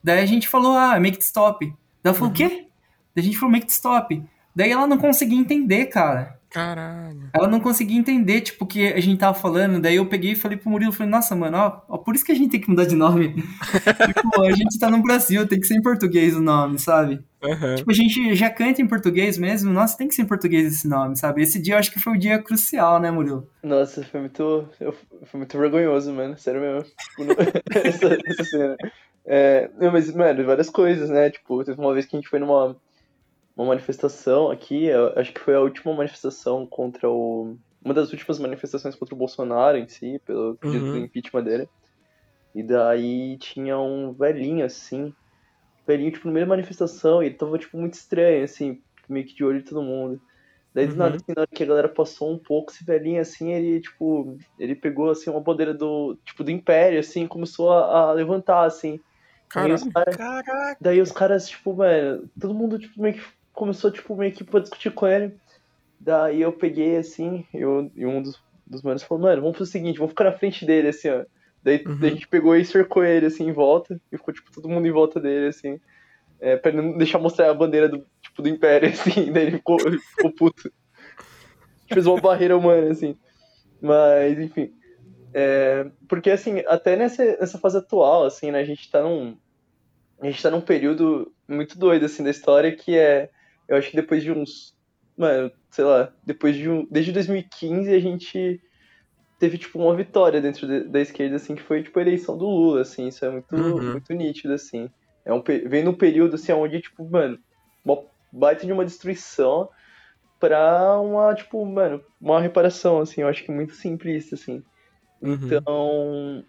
Daí a gente falou, ah, Make It Stop. Daí ela falou, o quê? Daí a gente falou, Make It Stop. Daí ela não conseguia entender, cara. Caralho. Ela não conseguia entender, tipo, o que a gente tava falando. Daí eu peguei e falei pro Murilo, falei, nossa, mano, ó, ó, por isso que a gente tem que mudar de nome. tipo, a gente tá no Brasil, tem que ser em português o nome, sabe? Aham. Tipo, a gente já canta em português mesmo, nossa, tem que ser em português esse nome, sabe? Esse dia eu acho que foi o dia crucial, né, Murilo? Nossa, foi muito. eu- Foi muito vergonhoso, mano. Sério mesmo. Tipo, não- essa, essa cena. É, não, mas, mano, várias coisas, né? Tipo, teve uma vez que a gente foi numa, uma manifestação aqui, acho que foi a última manifestação contra o. Uma das últimas manifestações contra o Bolsonaro em si, pelo pedido Uhum. do impeachment dele. E daí tinha um velhinho assim, velhinho, tipo, da manifestação, e ele tava, tipo, muito estranho, assim, meio que de olho de todo mundo. Daí, do Uhum. nada, assim, na hora que a galera passou um pouco, esse velhinho, assim, ele, tipo, ele pegou, assim, uma bandeira do, tipo, do Império, assim, e começou a, a levantar, assim. Daí os Caraca. Daí os caras, tipo, mano, todo mundo, tipo, meio que começou, tipo, meio que pra discutir com ele. Daí eu peguei, assim, eu, e um dos, dos manos falou, mano, vamos fazer o seguinte, vamos ficar na frente dele, assim, ó. Daí, Uhum. daí a gente pegou e cercou ele, assim, em volta, e ficou, tipo, todo mundo em volta dele, assim, é, pra não deixar mostrar a bandeira do, tipo, do Império, assim, daí ele ficou, ele ficou puto. Fez uma barreira humana, assim. Mas, enfim. É, porque, assim, até nessa, nessa fase atual, assim, né, a gente tá num, a gente tá num período muito doido, assim, da história, que é, eu acho que depois de uns, mano, sei lá, depois de um, desde 2015 a gente teve, tipo, uma vitória dentro de- da esquerda, assim, que foi, tipo, a eleição do Lula, assim, isso é muito, Uhum. muito nítido, assim. É um, vem num período, assim, onde, tipo, mano, uma baita de uma destruição pra uma, tipo, mano, uma reparação, assim, eu acho que muito simplista, assim. Uhum. Então,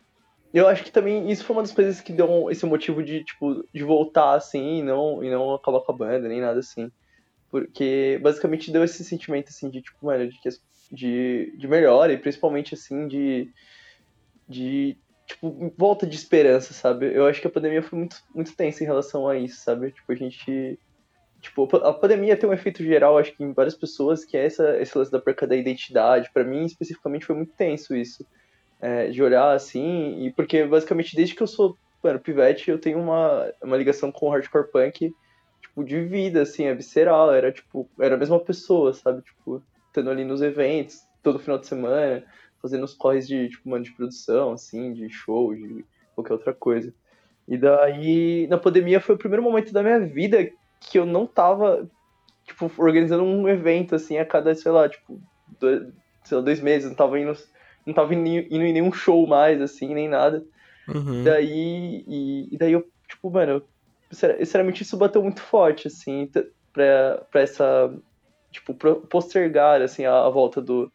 eu acho que também isso foi uma das coisas que deu esse motivo de, tipo, de voltar, assim, e não, e não acabar com a banda, nem nada assim. Porque, basicamente, deu esse sentimento, assim, de, tipo, mano, de, de, de melhora, e principalmente, assim, de, de, tipo, volta de esperança, sabe? Eu acho que a pandemia foi muito, muito tensa em relação a isso, sabe? Tipo, a gente... Tipo, a pandemia tem um efeito geral, acho que em várias pessoas, que é essa, esse lance da perca da identidade. Pra mim, especificamente, foi muito tenso isso é, de olhar assim, e porque basicamente desde que eu sou, mano, pivete, eu tenho uma, uma ligação com o hardcore punk, tipo, de vida, assim, é visceral, era tipo, era a mesma pessoa, sabe, tipo, estando ali nos eventos, todo final de semana, fazendo os corres de, tipo, mano, de produção, assim, de show, de qualquer outra coisa. E daí, na pandemia foi o primeiro momento da minha vida que eu não tava, tipo, organizando um evento, assim, a cada, sei lá, tipo, dois, sei lá, dois meses, não tava indo não tava indo, indo em nenhum show mais, assim, nem nada. Uhum. Daí, e, e daí eu, tipo, mano, eu- sinceramente isso bateu muito forte, assim, pra, pra essa, tipo, postergar, assim, a, a volta do,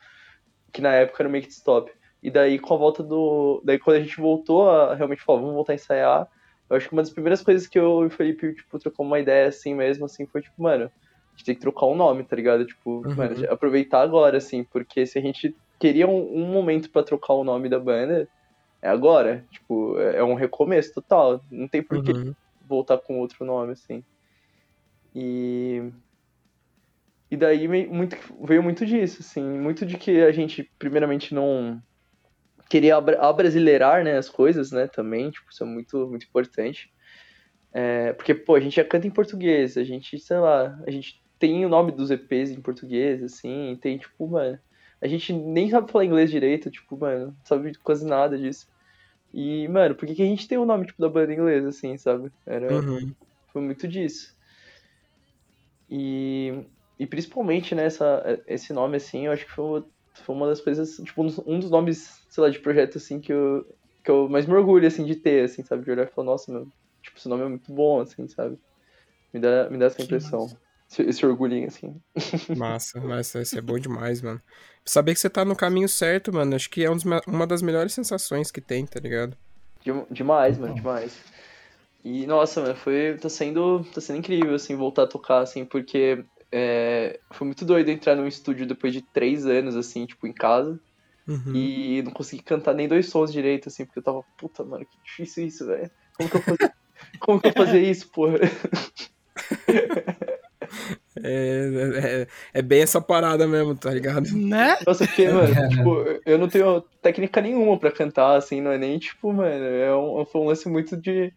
que na época era o Make It Stop. E daí, com a volta do, daí quando a gente voltou a realmente falar, vamos voltar a ensaiar, eu acho que uma das primeiras coisas que eu e o Felipe, tipo, trocou uma ideia, assim, mesmo, assim, foi, tipo, mano, a gente tem que trocar um nome, tá ligado? Tipo, Uhum. mano, aproveitar agora, assim, porque se a gente queria um, um momento pra trocar o nome da banda, é agora. Tipo, é é um recomeço total. Não tem por que Uhum. Voltar com outro nome, assim. E. E daí muito, veio muito disso, assim. Muito de que a gente, primeiramente, não queria abra- abrasileirar, né, as coisas, né, também. Tipo, isso é muito, muito importante. É, porque, pô, a gente já canta em português, a gente, sei lá, a gente tem o nome dos EPs em português, assim, tem, tipo, mano, a gente nem sabe falar inglês direito, tipo, mano, não sabe quase nada disso. E, mano, por que, que a gente tem o nome, tipo, da banda em inglês, assim, sabe? Era, Uhum. foi muito disso. E, e principalmente, né, essa, esse nome, assim, eu acho que foi, uma- foi uma das coisas, tipo, um dos- um nomes, sei lá, de projeto, assim, que eu, que eu mais me orgulho, assim, de ter, assim, sabe? De olhar e falar, nossa, meu, tipo, esse nome é muito bom, assim, sabe? Me dá, me dá essa Que impressão. Esse orgulhinho, assim. Massa, massa, isso é bom demais, mano. Saber que você tá no caminho certo, mano, acho que é um dos uma das melhores sensações que tem, tá ligado? Dem- Demais, mano, demais. E, nossa, mano, foi, tá sendo, tá sendo incrível, assim, voltar a tocar, assim, porque é, foi muito doido entrar num estúdio depois de três anos, assim, tipo, em casa, Uhum. e não consegui cantar nem dois sons direito, assim, porque eu tava, puta, mano, que difícil isso, velho. Como que eu fazia, como que eu fazia isso, porra? É, é, é bem essa parada mesmo, tá ligado? Né? Nossa, porque, mano, tipo, eu não tenho técnica nenhuma pra cantar, assim, não é nem, tipo, mano, é um, foi um lance muito de,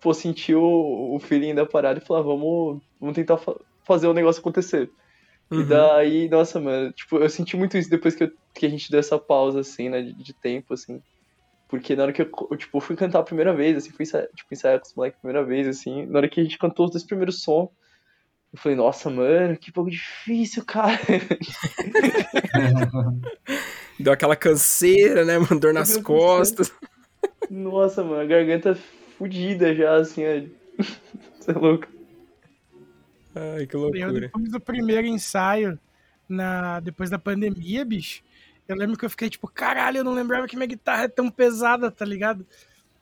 pô, sentir o, o feeling da parada e falar, vamos, vamos tentar fa- fazer o negócio acontecer. E Uhum. daí, nossa, mano, tipo, eu senti muito isso depois que, eu- que a gente deu essa pausa, assim, né, de, de tempo, assim. Porque na hora que eu, eu, tipo, fui cantar a primeira vez, assim, fui ensaiar, tipo, ensaiar com os moleques a primeira vez, assim, na hora que a gente cantou os dois primeiros sons, eu falei, nossa, mano, que pouco difícil, cara. Deu aquela canseira, né, mano? Dor nas costas. Nossa, mano, a garganta fudida já, assim, ó. Você é louco. Ai, que Eu, loucura. depois do primeiro ensaio, na, depois da pandemia, bicho, eu lembro que eu fiquei tipo, caralho, eu não lembrava que minha guitarra é tão pesada, tá ligado?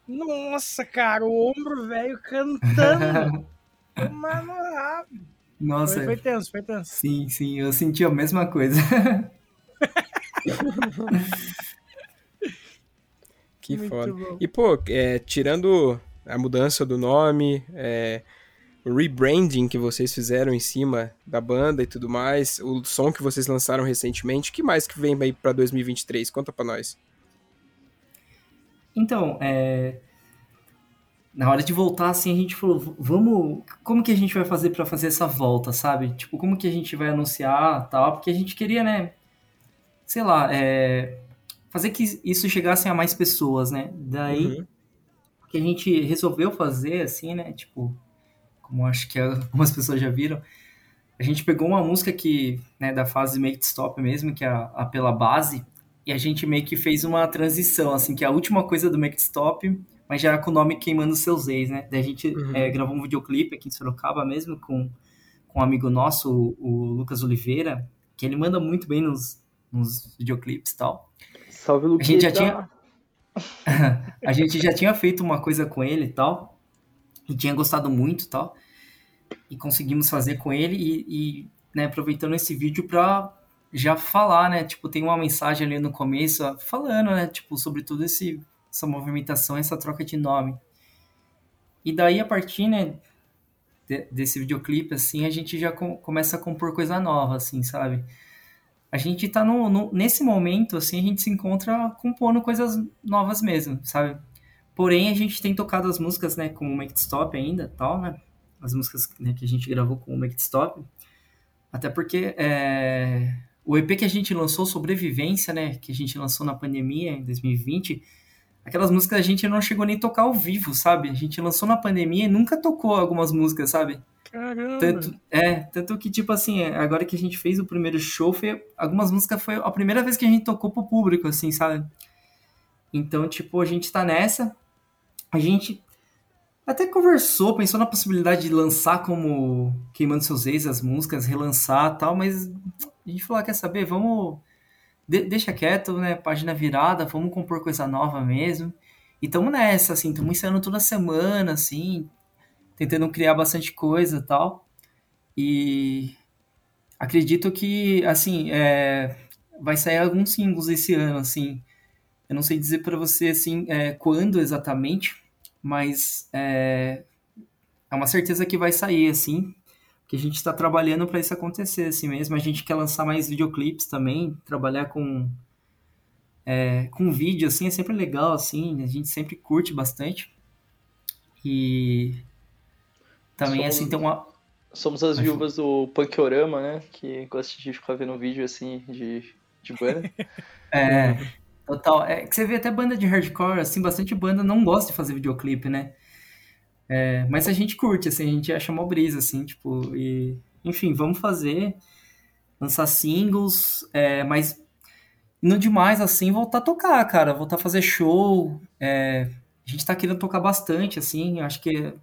Nossa, cara, o ombro velho cantando. Mano, ah, Nossa, foi, foi tenso, foi tenso. sim, sim, eu senti a mesma coisa. Que Muito foda. bom. E, pô, é, tirando a mudança do nome, é, o rebranding que vocês fizeram em cima da banda e tudo mais, o som que vocês lançaram recentemente, o que mais que vem aí pra 2023? Conta pra nós. Então, é, na hora de voltar, assim, a gente falou, "V- vamos, como que a gente vai fazer pra fazer essa volta, sabe? Tipo, como que a gente vai anunciar, tal, porque a gente queria, né, sei lá, é, fazer que isso chegasse a mais pessoas, né? Daí Uhum. que a gente resolveu fazer, assim, né, tipo, como acho que algumas pessoas já viram, a gente pegou uma música que, né, da fase Make It Stop mesmo, que é a, a pela base, e a gente meio que fez uma transição, assim, que a última coisa do Make It Stop, mas já com o nome Queimando Seus Ex, né? Daí a gente Uhum. eh, gravou um videoclipe aqui em Sorocaba mesmo, com, com um amigo nosso, o, o Lucas Oliveira, que ele manda muito bem nos, nos videoclipes e tal. Salve, A gente já tinha, a gente já tinha feito uma coisa com ele e tal, e tinha gostado muito e tal, e conseguimos fazer com ele e, e, né, aproveitando esse vídeo pra já falar, né, tipo, tem uma mensagem ali no começo falando, né, tipo, sobre tudo esse, essa movimentação, essa troca de nome. E daí, a partir, né, de- desse videoclipe, assim, a gente já com- começa a compor coisa nova, assim, sabe? A gente tá no, no- nesse momento, assim, a gente se encontra compondo coisas novas mesmo, sabe? Porém, a gente tem tocado as músicas, né, com o Make It Stop ainda, tal, né? As músicas né, que a gente gravou com o Make It Stop. Até porque é, o EP que a gente lançou, Sobrevivência, né, que a gente lançou na pandemia em 2020, aquelas músicas a gente não chegou nem a tocar ao vivo, sabe? A gente lançou na pandemia e nunca tocou algumas músicas, sabe? Caramba. Tanto, é, tanto que, tipo assim, agora que a gente fez o primeiro show, foi, algumas músicas foi a primeira vez que a gente tocou pro público, assim, sabe? Então, tipo, a gente tá nessa. A gente até conversou, pensou na possibilidade de lançar como Queimando Seus Ex, as músicas, relançar e tal, mas a gente falou, ah, quer saber, vamos... de- deixa quieto, né, página virada, vamos compor coisa nova mesmo. E tamo nessa, assim, tamo ensaiando toda semana, assim, tentando criar bastante coisa e tal. E acredito que, assim, é, vai sair alguns singles esse ano, assim. Eu não sei dizer para você, assim, é, quando exatamente, mas é, é uma certeza que vai sair, assim, que a gente está trabalhando para isso acontecer, assim mesmo. A gente quer lançar mais videoclipes também, trabalhar com é, com vídeo, assim, é sempre legal, assim, a gente sempre curte bastante. E também, Somos- assim, tem uma, Somos as viúvas do Punkorama, né? Que gosta de ficar vendo vídeo assim de, de banda. É, total. É que você vê até banda de hardcore, assim, bastante banda não gosta de fazer videoclipe, né? É, mas a gente curte, assim, a gente acha mó brisa, assim, tipo, e... Enfim, vamos fazer, lançar singles, é, mas no demais, assim, voltar a tocar, cara, voltar a fazer show, é, a gente tá querendo tocar bastante, assim, acho que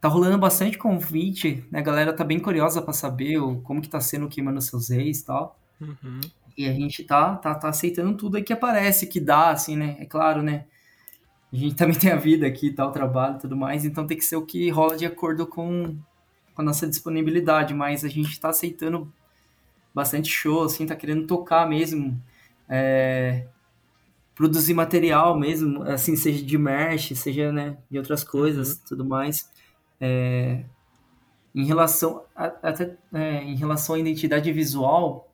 tá rolando bastante convite, né? A galera tá bem curiosa pra saber o, como que tá sendo o Queimando Seus Ex e tal. Uhum. E a gente tá, tá, tá aceitando tudo aí que aparece, que dá, assim, né? É claro, né? A gente também tem a vida aqui, o trabalho e tudo mais, então tem que ser o que rola de acordo com, com a nossa disponibilidade, mas a gente tá aceitando bastante show, assim, tá querendo tocar mesmo, é, produzir material mesmo, assim, seja de merch, seja, né, de outras coisas, tudo mais. É, em relação, a- até, é, em relação à identidade visual,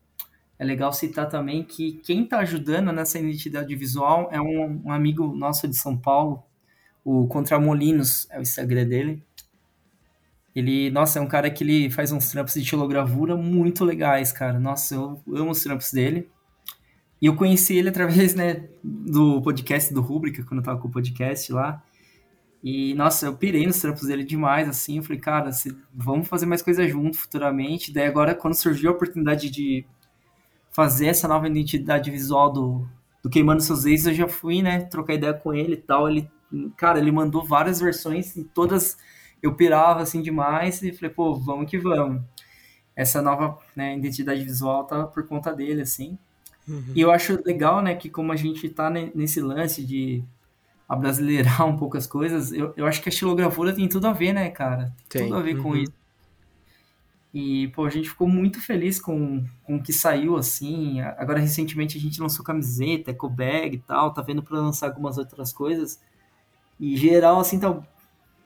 é legal citar também que quem está ajudando nessa identidade visual é um, um amigo nosso de São Paulo, o Contramolinos, é o Instagram dele. Ele, nossa, é um cara que ele faz uns trampos de xilogravura muito legais, cara. Nossa, eu amo os trampos dele. E eu conheci ele através, né, do podcast do Rubrica, quando eu tava com o podcast lá. E, nossa, eu pirei nos trampos dele demais, assim. Eu falei, cara, se- vamos fazer mais coisa junto futuramente. Daí agora, quando surgiu a oportunidade de fazer essa nova identidade visual do, do Queimando Seus Ex, eu já fui, né, trocar ideia com ele e tal. Ele, cara, ele mandou várias versões e todas eu pirava assim demais e falei, pô, vamos que vamos. Essa nova né, identidade visual tá por conta dele, assim. E eu acho legal, né, que como a gente tá ne- nesse lance de abrasileirar um pouco as coisas, eu, eu acho que a estilogravura tem tudo a ver, né, cara? Tem, Tudo a ver com uhum. isso. E, pô, a gente ficou muito feliz com, com o que saiu, assim. Agora, recentemente, a gente lançou camiseta, eco bag e tal, tá vendo pra lançar algumas outras coisas. E geral, assim, tá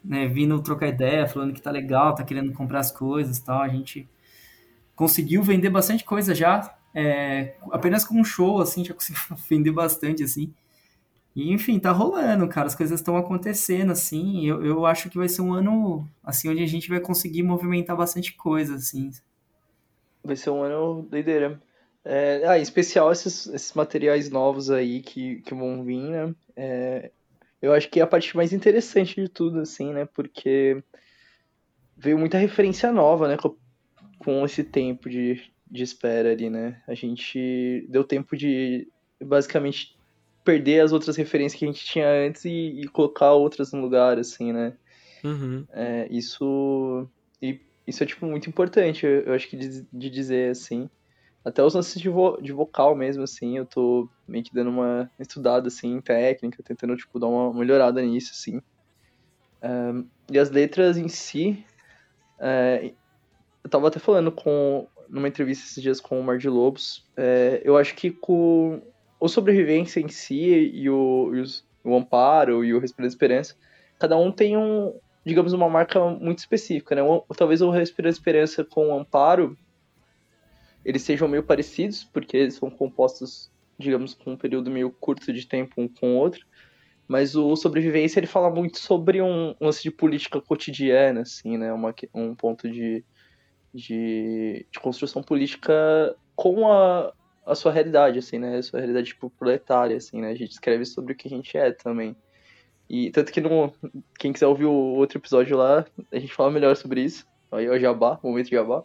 né, vindo trocar ideia, falando que tá legal, tá querendo comprar as coisas e tal. A gente conseguiu vender bastante coisa já, é, apenas com um show, assim, já conseguiu vender bastante, assim. E, enfim, tá rolando, cara, as coisas estão acontecendo, assim, eu, eu acho que vai ser um ano, assim, onde a gente vai conseguir movimentar bastante coisa, assim. Vai ser um ano doideira. É, ah, em especial esses, esses materiais novos aí que, que vão vir, né? É, eu acho que é a parte mais interessante de tudo, assim, né? Porque veio muita referência nova, né? Com, com esse tempo de, de espera ali, né? A gente deu tempo de basicamente perder as outras referências que a gente tinha antes e, e colocar outras no lugar, assim, né? Uhum. É, isso, e isso é, tipo, muito importante, eu, eu acho que de, de dizer, assim. Até os lances de, vo, de vocal mesmo, assim, eu tô meio que dando uma estudada, assim, em técnica, tentando, tipo, dar uma melhorada nisso, assim. Um, e as letras em si, é, eu tava até falando com, numa entrevista esses dias com o Mar de Lobos, é, eu acho que com o Sobrevivência em si e o, e os, o Amparo e o Respirando Esperança, cada um tem um, digamos, uma marca muito específica, né? Um, talvez o Respirando Esperança com o Amparo, eles sejam meio parecidos, porque eles são compostos, digamos, com um período meio curto de tempo um com o outro, mas o Sobrevivência, ele fala muito sobre um, um lance de política cotidiana, assim, né? Uma, um ponto de, de, de construção política com a, a sua realidade, assim, né? A sua realidade, tipo, proletária, assim, né? A gente escreve sobre o que a gente é também. E tanto que no, quem quiser ouvir o outro episódio lá, a gente fala melhor sobre isso. Aí é o Jabá, momento Jabá.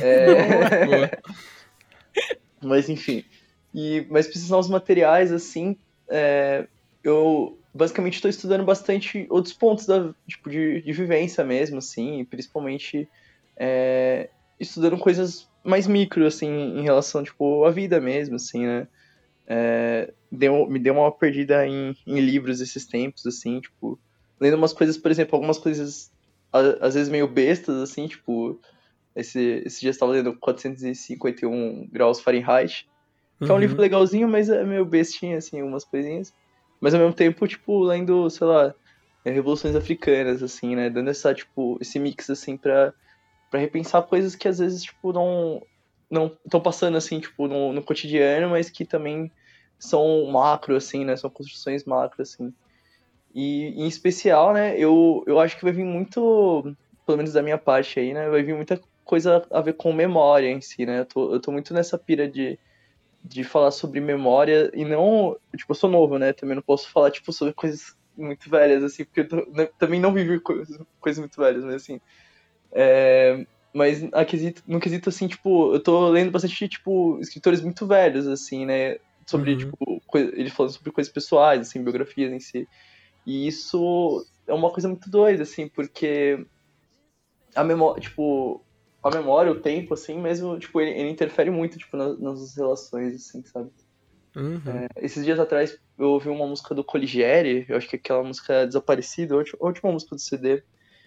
É... Mas enfim. E, mas precisar os materiais, assim, é, eu basicamente estou estudando bastante outros pontos da, tipo, de, de vivência mesmo, assim, e principalmente é, estudando coisas mais micro, assim, em relação, tipo, à vida mesmo, assim, né? É, deu, me deu uma perdida em, em livros esses tempos, assim, tipo, lendo umas coisas, por exemplo, algumas coisas às vezes meio bestas, assim, tipo, esse, esse dia eu estava lendo 451 graus Fahrenheit, que é um Uhum. livro legalzinho, mas é meio bestinho, assim, umas coisinhas. Mas ao mesmo tempo, tipo, lendo, sei lá, é, Revoluções Africanas, assim, né? Dando essa, tipo, esse mix, assim, pra, pra repensar coisas que às vezes, tipo, não não estão passando, assim, tipo, no, no cotidiano, mas que também são macro, assim, né? São construções macro, assim. E, em especial, né, eu, eu acho que vai vir muito, pelo menos da minha parte aí, né? Vai vir muita coisa a ver com memória em si, né? Eu tô, eu tô muito nessa pira de, de falar sobre memória e não. Tipo, eu sou novo, né? Também não posso falar, tipo, sobre coisas muito velhas, assim, porque eu tô- né, também não vivi coisas, coisas muito velhas, mas assim. É, mas quesito, no quesito, assim, tipo, eu tô lendo bastante, tipo, escritores muito velhos, assim, né? Sobre, Uhum. tipo, coi- ele falando sobre coisas pessoais, assim, biografias em si. E isso é uma coisa muito doida, assim, porque a memória, tipo, a memória, o tempo, assim, mesmo, tipo, ele, ele interfere muito, tipo, nas, nas relações, assim, sabe? Uhum. Esses dias atrás eu ouvi uma música do Coligere, eu acho que é aquela música Desaparecida, a última, a última música do CD,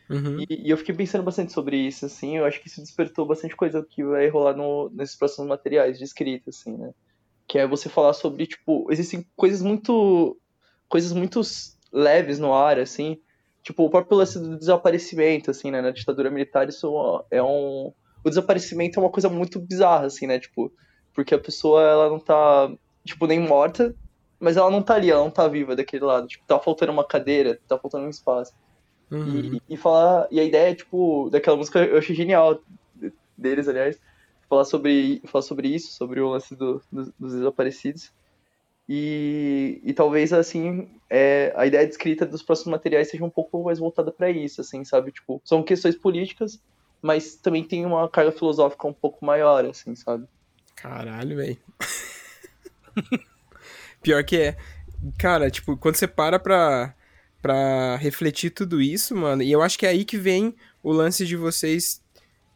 Uhum. e, e eu fiquei pensando bastante sobre isso, assim, eu acho que isso despertou bastante coisa que vai rolar no, nesses próximos materiais de escrita, assim, né? Que é você falar sobre, tipo, existem coisas muito. coisas muito leves no ar, assim. Tipo, o próprio lance do desaparecimento, assim, né? Na ditadura militar, isso é um. O desaparecimento é uma coisa muito bizarra, assim, né? Tipo, porque a pessoa, ela não tá, tipo, nem morta, mas ela não tá ali, ela não tá viva daquele lado. Tipo, tá faltando uma cadeira, tá faltando um espaço. Uhum. E, e falar. E a ideia, tipo, daquela música eu achei genial deles, aliás. Falar sobre, falar sobre isso, sobre o lance do- dos- dos desaparecidos. E, e talvez, assim, é, a ideia de escrita dos próximos materiais seja um pouco mais voltada para isso, assim, sabe? Tipo, são questões políticas, mas também tem uma carga filosófica um pouco maior, assim, sabe? Caralho, velho. Pior que é. Cara, tipo, quando você para pra, pra refletir tudo isso, mano. E eu acho que é aí que vem o lance de vocês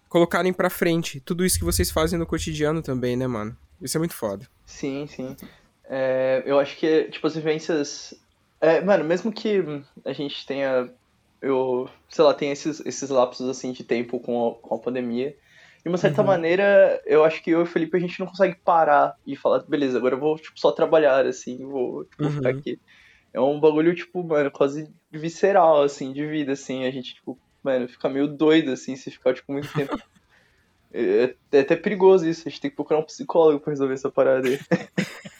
colocarem pra frente tudo isso que vocês fazem no cotidiano também, né, mano? Isso é muito foda. Sim, sim. É, eu acho que, tipo, as vivências. É, mano, mesmo que a gente tenha. Eu, sei lá, tenha esses, esses lapsos assim de tempo com a, com a pandemia. De uma certa Uhum. maneira, eu acho que eu e o Felipe a gente não consegue parar e falar, beleza, agora eu vou tipo, só trabalhar, assim, vou tipo, Uhum. ficar aqui. É um bagulho, tipo, mano, quase visceral, assim, de vida, assim. A gente, tipo, mano, fica meio doido, assim, se ficar, tipo, muito tempo. É, é até perigoso isso, a gente tem que procurar um psicólogo pra resolver essa parada aí.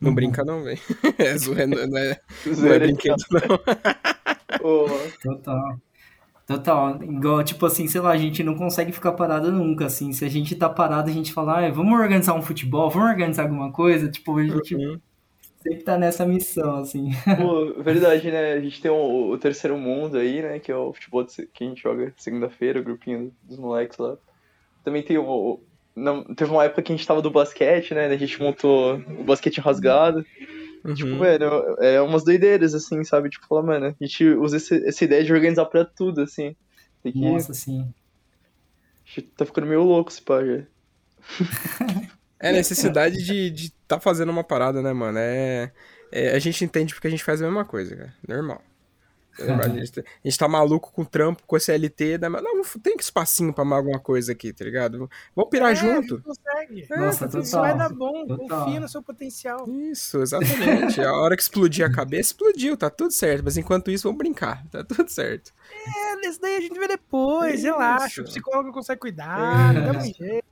Não brinca não, velho. É, zoe- não, é, não é Zoeira de brinquedo, não. Ô, Total. Total. Igual, tipo assim, sei lá, a gente não consegue ficar parado nunca, assim. Se a gente tá parado, a gente fala, ah, vamos organizar um futebol, vamos organizar alguma coisa. Tipo, a gente Uhum. Sempre tá nessa missão, assim. Pô, verdade, né? A gente tem o, o terceiro mundo aí, né? Que é o futebol de que a gente joga segunda-feira, o grupinho dos moleques lá. Também tem o. o- não, teve uma época que a gente tava do basquete, né? A gente montou o basquete rasgado. Tipo, Uhum. mano, é umas doideiras, assim, sabe? Tipo, falar, mano, a gente usa esse- essa ideia de organizar pra tudo, assim. Tem que. Nossa, assim. A gente tá ficando meio louco esse pá já. É necessidade de de tá fazendo uma parada, né, mano? É, é- a gente entende porque a gente faz a mesma coisa, cara. Normal. É normal, A gente, tá- a gente tá maluco com o trampo, com esse LT, né? Mas não, tem que espacinho pra mais alguma coisa aqui, tá ligado? Vamos pirar É, junto. a consegue. Nossa, É, Isso total. vai dar bom. Total. Confia no seu potencial. Isso, exatamente. a hora que explodir a cabeça, explodiu, tá tudo certo. Mas enquanto isso, vamos brincar, tá tudo certo. É, nesse daí a gente vê depois, Isso. relaxa. O psicólogo consegue cuidar, dá um jeito.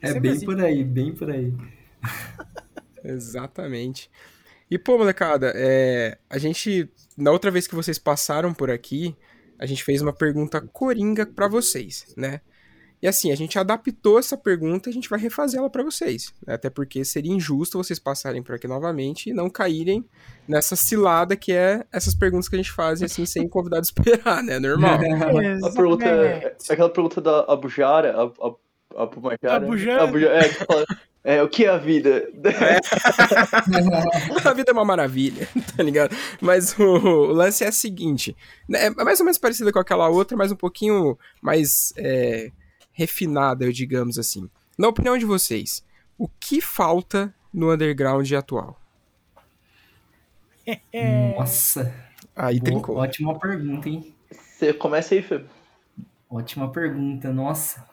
É Sempre bem assim. por aí, bem por aí. Exatamente. E, pô, molecada, é, a gente, na outra vez que vocês passaram por aqui, a gente fez uma pergunta coringa pra vocês, né? E assim, a gente adaptou essa pergunta e a gente vai refazer ela pra vocês. né? Até porque seria injusto vocês passarem por aqui novamente e não caírem nessa cilada que é essas perguntas que a gente faz assim, sem o convidado esperar, né? Normal. A pergunta é aquela pergunta da Abujara, a, a, a Abujara. Abujara? Abujara, É, que fala, é, o que é a vida? A vida é uma maravilha, tá ligado? Mas o, o lance é o seguinte: né, é mais ou menos parecido com aquela outra, mas um pouquinho mais é, refinada, digamos assim. Na opinião de vocês, o que falta no underground atual? Nossa. Aí boa- trincou. ótima pergunta, hein? Você começa aí, Fê. Ótima pergunta, nossa.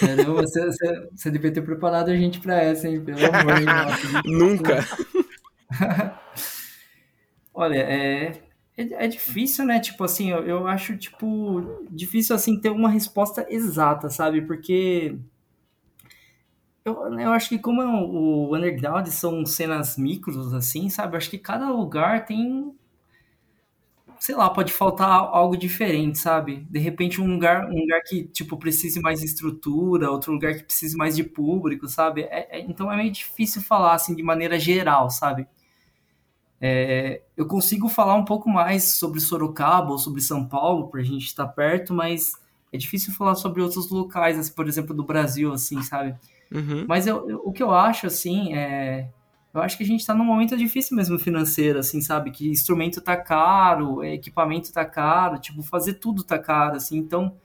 Caramba, você, você, você devia ter preparado a gente pra essa, hein? Pelo amor de Deus. Nunca. Olha, é, é, é difícil, né? Tipo assim, eu, eu acho, tipo, difícil, assim, ter uma resposta exata, sabe? Porque eu, eu acho que como o underground são cenas micros, assim, sabe? Eu acho que cada lugar tem, sei lá, pode faltar algo diferente, sabe? De repente um lugar, um lugar que, tipo, precise mais de estrutura, outro lugar que precise mais de público, sabe? É- é- então é meio difícil falar, assim, de maneira geral, sabe? É, eu consigo falar um pouco mais sobre Sorocaba ou sobre São Paulo, por a gente estar perto, mas é difícil falar sobre outros locais, assim, por exemplo, do Brasil, assim, sabe? Uhum. Mas eu, eu- o que eu acho, assim, é... Eu acho que a gente tá num momento difícil mesmo financeiro, assim, sabe? Que instrumento tá caro, é, equipamento tá caro, tipo, fazer tudo tá caro, assim. Então,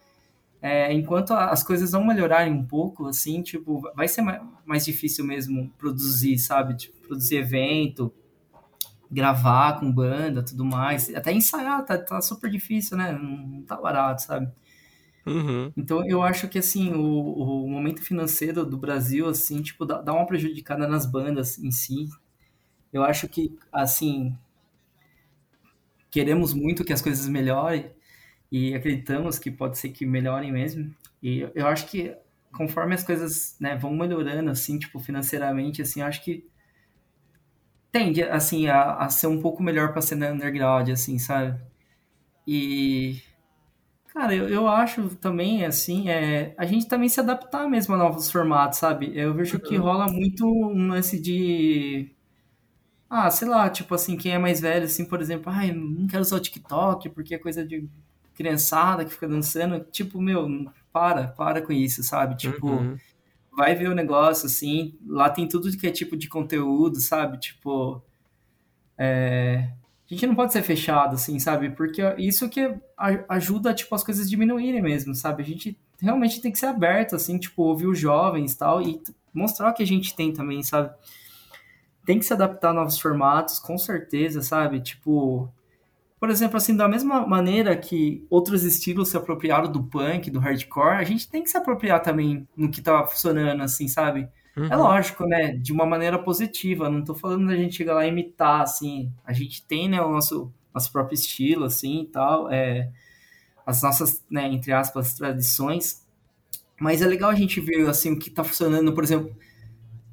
é, enquanto as coisas não melhorarem um pouco, assim, tipo, vai ser ma- mais difícil mesmo produzir, sabe? Tipo, produzir evento, gravar com banda, tudo mais. Até ensaiar tá, tá super difícil, né? Não tá barato, sabe? Uhum. Então eu acho que assim, o, o momento financeiro do Brasil, assim, tipo, dá, dá uma prejudicada nas bandas em si. Eu acho que, assim, queremos muito que as coisas melhorem e acreditamos que pode ser que melhorem mesmo. E eu- acho que conforme as coisas, né, vão melhorando, assim, tipo, financeiramente, assim, acho que tende, assim, a, a ser um pouco melhor pra cena underground, assim, sabe? E Cara, eu, eu acho também, assim, é, a gente também se adaptar mesmo a novos formatos, sabe? Eu vejo que rola muito um lance de. Ah, sei lá, tipo assim, quem é mais velho, assim, por exemplo, ai, não quero usar o TikTok porque é coisa de criançada que fica dançando. Tipo, meu, para, para com isso, sabe? Tipo, Uhum. vai ver o negócio, assim, lá tem tudo que é tipo de conteúdo, sabe? Tipo, é, a gente não pode ser fechado, assim, sabe? Porque isso que ajuda, tipo, as coisas diminuírem mesmo, sabe? A gente realmente tem que ser aberto, assim, tipo, ouvir os jovens e tal, e mostrar o que a gente tem também, sabe? Tem que se adaptar a novos formatos, com certeza, sabe? Tipo, por exemplo, assim, da mesma maneira que outros estilos se apropriaram do punk, do hardcore, a gente tem que se apropriar também no que tá funcionando, assim, sabe? É Uhum. lógico, né? De uma maneira positiva. Não tô falando da gente chegar lá e imitar, assim. A gente tem, né, o nosso, nosso próprio estilo, assim, e tal. É, as nossas, né, entre aspas, tradições. Mas é legal a gente ver, assim, o que tá funcionando, por exemplo,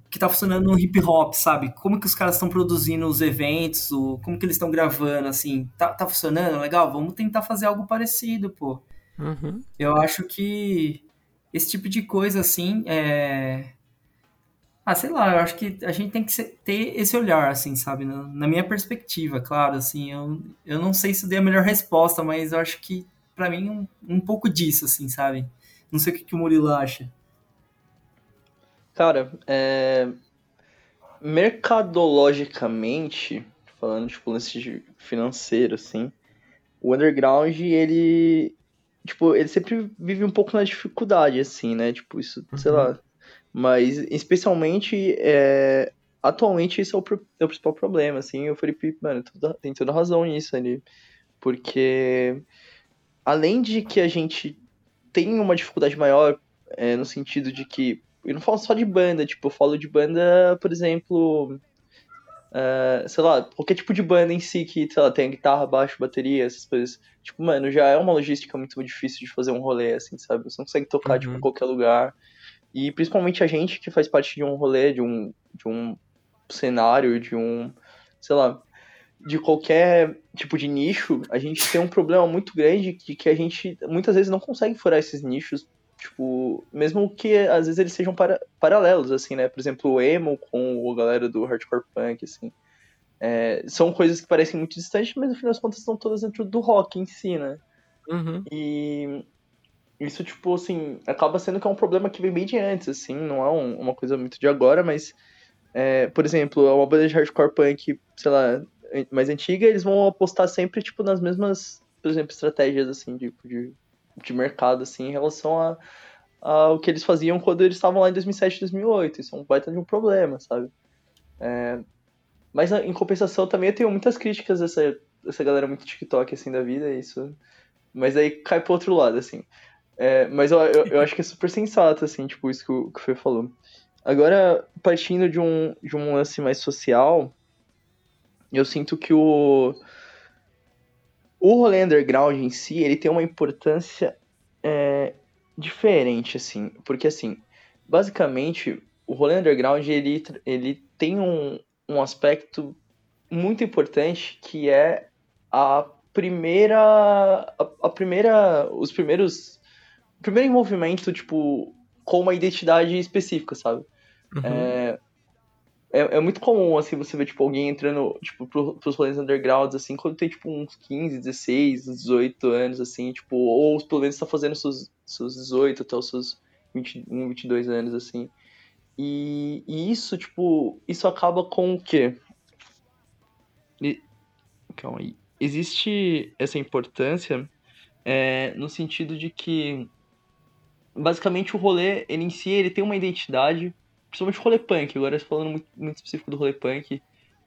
o que tá funcionando no hip hop, sabe? Como que os caras estão produzindo os eventos, o, como que eles estão gravando, assim. Tá, tá funcionando? Legal? Vamos tentar fazer algo parecido, pô. Uhum. Eu acho que esse tipo de coisa, assim, é... Ah, sei lá, eu acho que a gente tem que ser- ter esse olhar, assim, sabe? Na, na minha perspectiva, claro, assim, eu, eu não sei se eu dei a melhor resposta, mas eu acho que, pra mim, um, um pouco disso, assim, sabe? Não sei o que, que o Murilo acha. Cara, é... mercadologicamente, falando tipo nesse financeiro assim, o underground ele tipo, ele sempre vive um pouco na dificuldade assim, né? Tipo, isso, sei Uhum. lá. Mas especialmente é... atualmente isso é o, é o principal problema, assim. O Felipe, mano, toda- tem toda razão nisso ali, porque além de que a gente tem uma dificuldade maior é, no sentido de que eu não falo só de banda, tipo, eu falo de banda, por exemplo, é, sei lá, qualquer tipo de banda em si que, sei lá, tem guitarra, baixo, bateria, essas coisas. Tipo, mano, já é uma logística muito difícil de fazer um rolê, assim, sabe? Você não consegue tocar, tipo, Uhum. em qualquer lugar. E principalmente a gente que faz parte de um rolê, de um, de um cenário, de um, sei lá, de qualquer tipo de nicho, a gente tem um problema muito grande que, que a gente muitas vezes não consegue furar esses nichos, tipo, mesmo que às vezes eles sejam para, paralelos, assim, né? Por exemplo, o emo com a galera do hardcore punk, assim. É, são coisas que parecem muito distantes, mas no fim das contas estão todas dentro do rock em si, né? Uhum. E isso, tipo, assim, acaba sendo que é um problema que vem bem de antes, assim, não é um- uma coisa muito de agora, mas, é, por exemplo, uma banda de hardcore punk, sei lá, mais antiga, eles vão apostar sempre, tipo, nas mesmas, por exemplo, estratégias, assim, de, de, mercado, assim, em relação a, ao que eles faziam quando eles estavam lá em 2007, 2008. Isso é um baita de um problema, sabe? É, mas, em compensação, também eu tenho muitas críticas dessa, dessa galera muito TikTok, assim, da vida, isso... Mas aí cai pro outro lado, assim. É, mas eu, eu, eu acho que é super sensato, assim, tipo, isso que o, que o Fê falou. Agora, partindo de um, de um lance mais social, eu sinto que o, o rolê underground em si, ele tem uma importância é, diferente, assim, porque, assim, basicamente, o rolê underground, ele, ele tem um, um aspecto muito importante que é a primeira, a, a primeira, os primeiros, primeiro envolvimento, tipo, com uma identidade específica, sabe? Uhum. É, é, é muito comum, assim, você ver, tipo, alguém entrando, tipo, pro, pros rolês undergrounds, assim, quando tem, tipo, uns 15, 16, 18 anos, assim, tipo, ou pelo menos tá fazendo seus, seus 18 até os seus 21, 22 anos, assim. E, e isso, tipo, isso acaba com o quê? E- Calma aí. Existe essa importância é, no sentido de que, basicamente, o rolê, ele em si, ele tem uma identidade, principalmente o rolê punk, agora falando muito, muito específico do rolê punk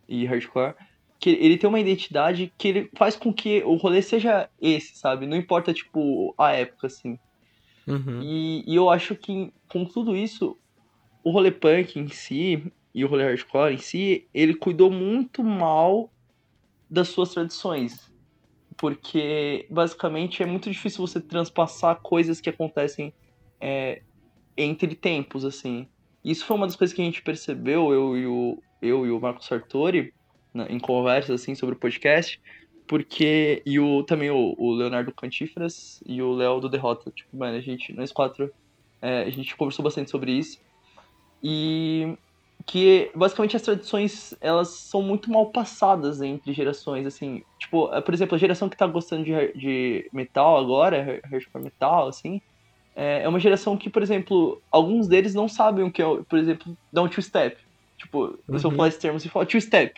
e hardcore, que ele tem uma identidade que ele faz com que o rolê seja esse, sabe? Não importa, tipo, a época, assim. Uhum. E, e eu acho que com tudo isso, o rolê punk em si e o rolê hardcore em si, ele cuidou muito mal das suas tradições. Porque basicamente é muito difícil você transpassar coisas que acontecem é, entre tempos, assim. Isso foi uma das coisas que a gente percebeu, eu e o, eu e o Marco Sartori, na- em conversas assim sobre o podcast, porque. E o, também o, o Leonardo Cantíferas e o Léo do Derrota. Tipo, mano, a gente, nós quatro, é, a gente conversou bastante sobre isso. E que basicamente as tradições elas são muito mal passadas entre gerações, assim. Tipo, é, por exemplo, a geração que tá gostando de, de metal agora, har- hardcore metal, assim, é é uma geração que, por exemplo, alguns deles não sabem o que é, por exemplo, dar um two-step. Tipo, se eu Uhum. falar esse termo, você fala two-step.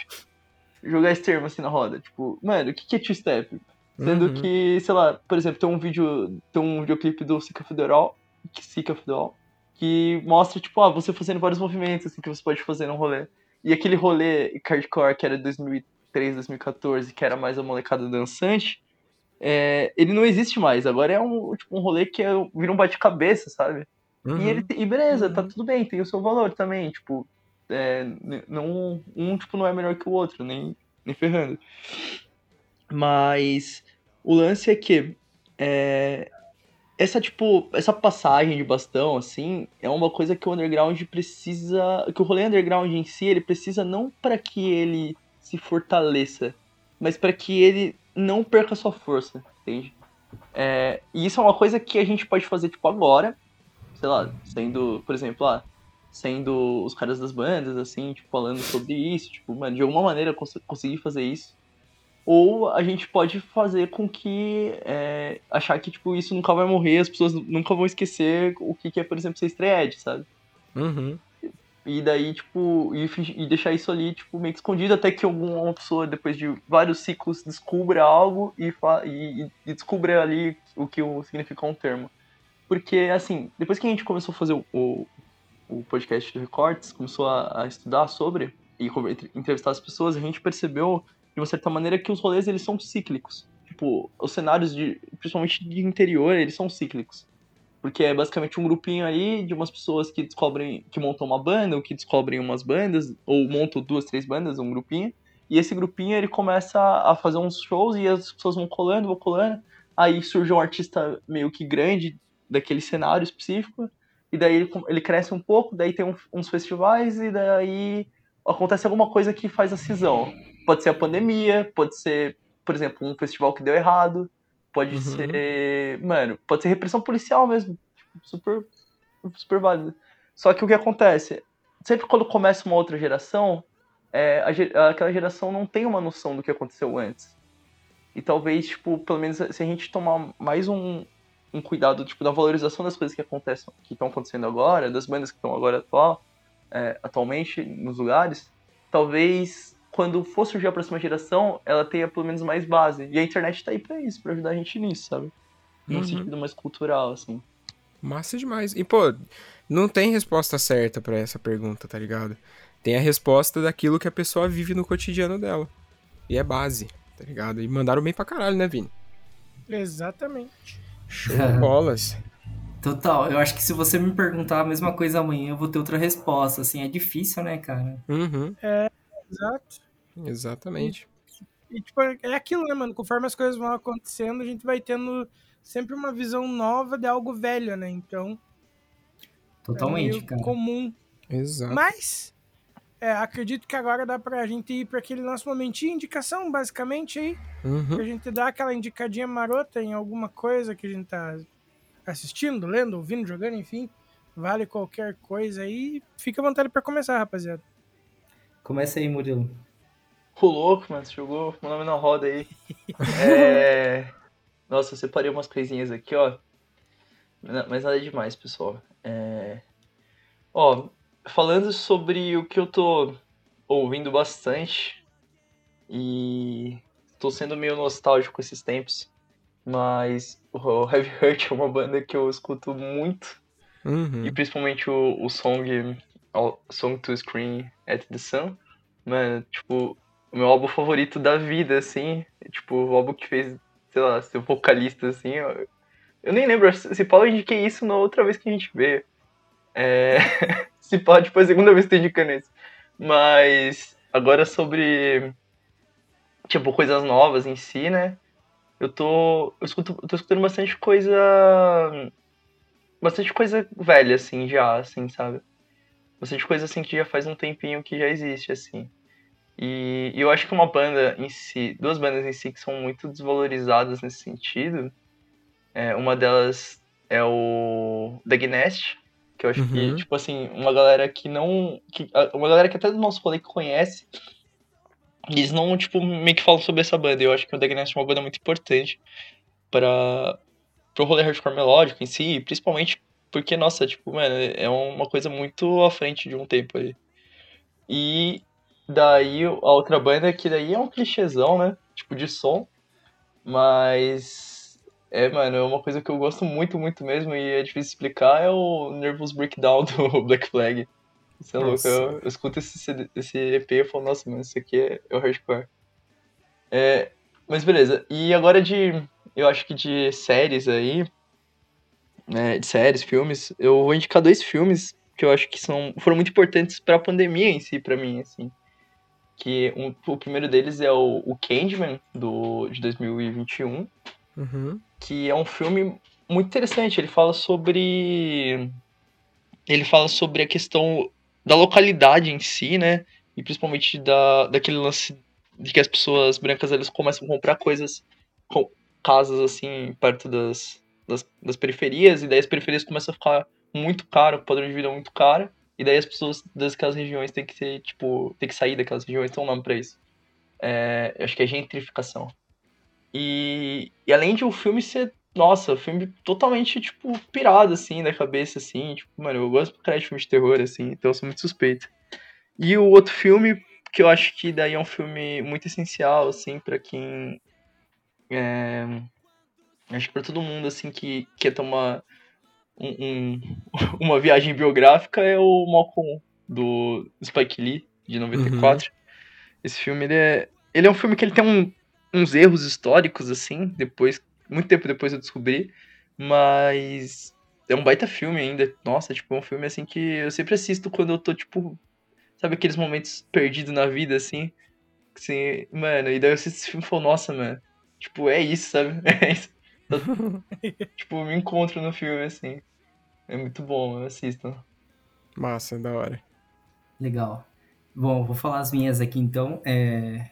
jogar esse termo assim na roda. Tipo, mano, o que que é two-step? Sendo Uhum. que, sei lá, por exemplo, tem um vídeo, tem um videoclipe do Sika Federal, Sika Federal, que mostra, tipo, ah, você fazendo vários movimentos, assim, que você pode fazer num rolê. E aquele rolê hardcore que era de 2003, 2014, que era mais a molecada dançante, é, ele não existe mais. Agora é um, tipo, um rolê que é, vira um bate-cabeça, sabe? Uhum. E, ele, e beleza, tá tudo bem, tem o seu valor também, tipo, é, não, um tipo, não é melhor que o outro, nem, nem ferrando. Mas o lance é que é, essa, tipo, essa passagem de bastão, assim, é uma coisa que o underground precisa, que o rolê underground em si, ele precisa não para que ele se fortaleça, mas para que ele não perca sua força, entende? É, e isso é uma coisa que a gente pode fazer, tipo, agora, sei lá, sendo, por exemplo, ah, sendo os caras das bandas, assim, tipo, falando sobre isso, tipo, mano, de alguma maneira eu cons conseguir fazer isso. Ou a gente pode fazer com que é, achar que, tipo, isso nunca vai morrer, as pessoas nunca vão esquecer o que, que é, por exemplo, ser estreed, sabe? Uhum. E daí, tipo, e, e deixar isso ali, tipo, meio que escondido até que alguma pessoa, depois de vários ciclos, descubra algo e, e, e- descubra ali o que o, significa um termo. Porque, assim, depois que a gente começou a fazer o, o, o podcast do Recortes, começou a, a estudar sobre e entrevistar as pessoas, a gente percebeu, de uma certa maneira, que os rolês, eles são cíclicos. Tipo, os cenários, de, principalmente de interior, eles são cíclicos. Porque é basicamente um grupinho ali de umas pessoas que descobrem, que montam uma banda, ou que descobrem umas bandas, ou montam duas, três bandas, um grupinho. E esse grupinho ele começa a fazer uns shows e as pessoas vão colando, vão colando. Aí surge um artista meio que grande daquele cenário específico. E daí ele, ele cresce um pouco, daí tem um- uns festivais e daí acontece alguma coisa que faz a cisão. Pode ser a pandemia, pode ser, por exemplo, um festival que deu errado, pode Uhum. ser, mano, pode ser repressão policial mesmo, tipo, super super válido. Só que o que acontece, sempre quando começa uma outra geração, é, a aquela geração não tem uma noção do que aconteceu antes. E talvez, tipo, pelo menos se a gente tomar mais um, um cuidado, tipo, da valorização das coisas que acontecem, que estão acontecendo agora, das bandas que estão agora atual, é, atualmente nos lugares, talvez quando for surgir a próxima geração, ela tenha pelo menos mais base. E a internet tá aí pra isso, pra ajudar a gente nisso, sabe? Num Uhum. sentido mais cultural, assim. Massa demais. E, pô, não tem resposta certa pra essa pergunta, tá ligado? Tem a resposta daquilo que a pessoa vive no cotidiano dela. E é base, tá ligado? E mandaram bem pra caralho, né, Vini? Exatamente. Show de bolas. Total, eu acho que se você me perguntar a mesma coisa amanhã, eu vou ter outra resposta. Assim, é difícil, né, cara? Uhum, Exato. exatamente. E, tipo, é aquilo, né, mano? Conforme as coisas vão acontecendo, a gente vai tendo sempre uma visão nova de algo velho, né? Então, Totalmente, é meio cara. comum. Exato. Mas, é, acredito que agora dá pra gente ir pra aquele nosso momentinho, indicação, basicamente, aí. Uhum. Que a gente dá aquela indicadinha marota em alguma coisa que a gente tá assistindo, lendo, ouvindo, jogando, enfim. Vale qualquer coisa aí. Fica à vontade pra começar, rapaziada. Começa aí, Murilo. Ô, louco, mano, você jogou meu nome na roda aí. É... Nossa, eu separei umas coisinhas aqui, ó. Mas nada demais, pessoal. É... Ó, falando sobre o que eu tô ouvindo bastante e tô sendo meio nostálgico esses tempos, mas o Heavy Hurt é uma banda que eu escuto muito Uhum. e principalmente o, o song Song to Scream at the Sun, mano, tipo, o meu álbum favorito da vida, assim, tipo, o álbum que fez, sei lá, ser vocalista, assim, eu, eu nem lembro, se Paulo eu indiquei isso na outra vez que a gente veio. É, se pode, tipo, a segunda vez que tô indicando isso. Mas, agora sobre, tipo, coisas novas em si, né, eu tô, eu escuto, eu tô escutando bastante coisa bastante coisa velha, assim, já, assim, sabe? Bastante coisa, assim, que já faz um tempinho que já existe, assim. E, e eu acho que uma banda em si, duas bandas em si que são muito desvalorizadas nesse sentido, é, uma delas é o The Gnest, que eu acho que, Uhum. tipo assim, uma galera que não... Que, uma galera que até do nosso rolê que conhece, eles não, tipo, meio que falam sobre essa banda. Eu acho que o The Gnest é uma banda muito importante para pro rolê hardcore melódico em si, principalmente porque, nossa, tipo, mano, é uma coisa muito à frente de um tempo aí. E, daí a outra banda que daí é um clichêzão, né? Tipo de som. Mas é, mano, é uma coisa que eu gosto muito, muito mesmo e é difícil explicar, é o Nervous Breakdown do Black Flag. Isso é louco, eu, eu escuto esse, esse EP e falo, nossa, mano, isso aqui é, é o hardcore. É, mas beleza, e agora de, eu acho que de séries aí, né, de séries, filmes, eu vou indicar dois filmes que eu acho que são, foram muito importantes pra pandemia em si, pra mim, assim. Que um, o primeiro deles é o, o Candyman, do, de 2021, Uhum. que é um filme muito interessante. Ele fala sobre. Ele fala sobre a questão da localidade em si, né? E principalmente da, daquele lance de que as pessoas brancas elas começam a comprar coisas, com, casas assim, perto das, das, das periferias, e daí as periferias começam a ficar muito caro, o padrão de vida é muito caro, e daí as pessoas daquelas regiões têm que ser, tipo, tem que sair daquelas regiões, tem um nome pra isso. É, acho que é gentrificação. E, e além de o filme ser, nossa, filme totalmente, tipo, pirado, assim, da cabeça, assim, tipo, mano, eu gosto pra de filme de terror, assim, então eu sou muito suspeito. E o outro filme, que eu acho que daí é um filme muito essencial, assim, pra quem. É, acho que pra todo mundo, assim, que quer tomar um, um- uma viagem biográfica é o Malcolm, do Spike Lee, de 94. Esse filme, ele é, ele é um filme que ele tem um- uns erros históricos, assim, depois, muito tempo depois eu descobri, mas é um baita filme ainda. Nossa, tipo, é um filme, assim, que eu sempre assisto quando eu tô, tipo, sabe aqueles momentos perdidos na vida, assim, assim, mano, e daí eu assisto esse filme e falo, nossa, mano, tipo, é isso, sabe? É isso. Tipo, me encontro no filme, assim. É muito bom, assistam. Massa, da hora. Legal. Bom, vou falar as minhas aqui então. É,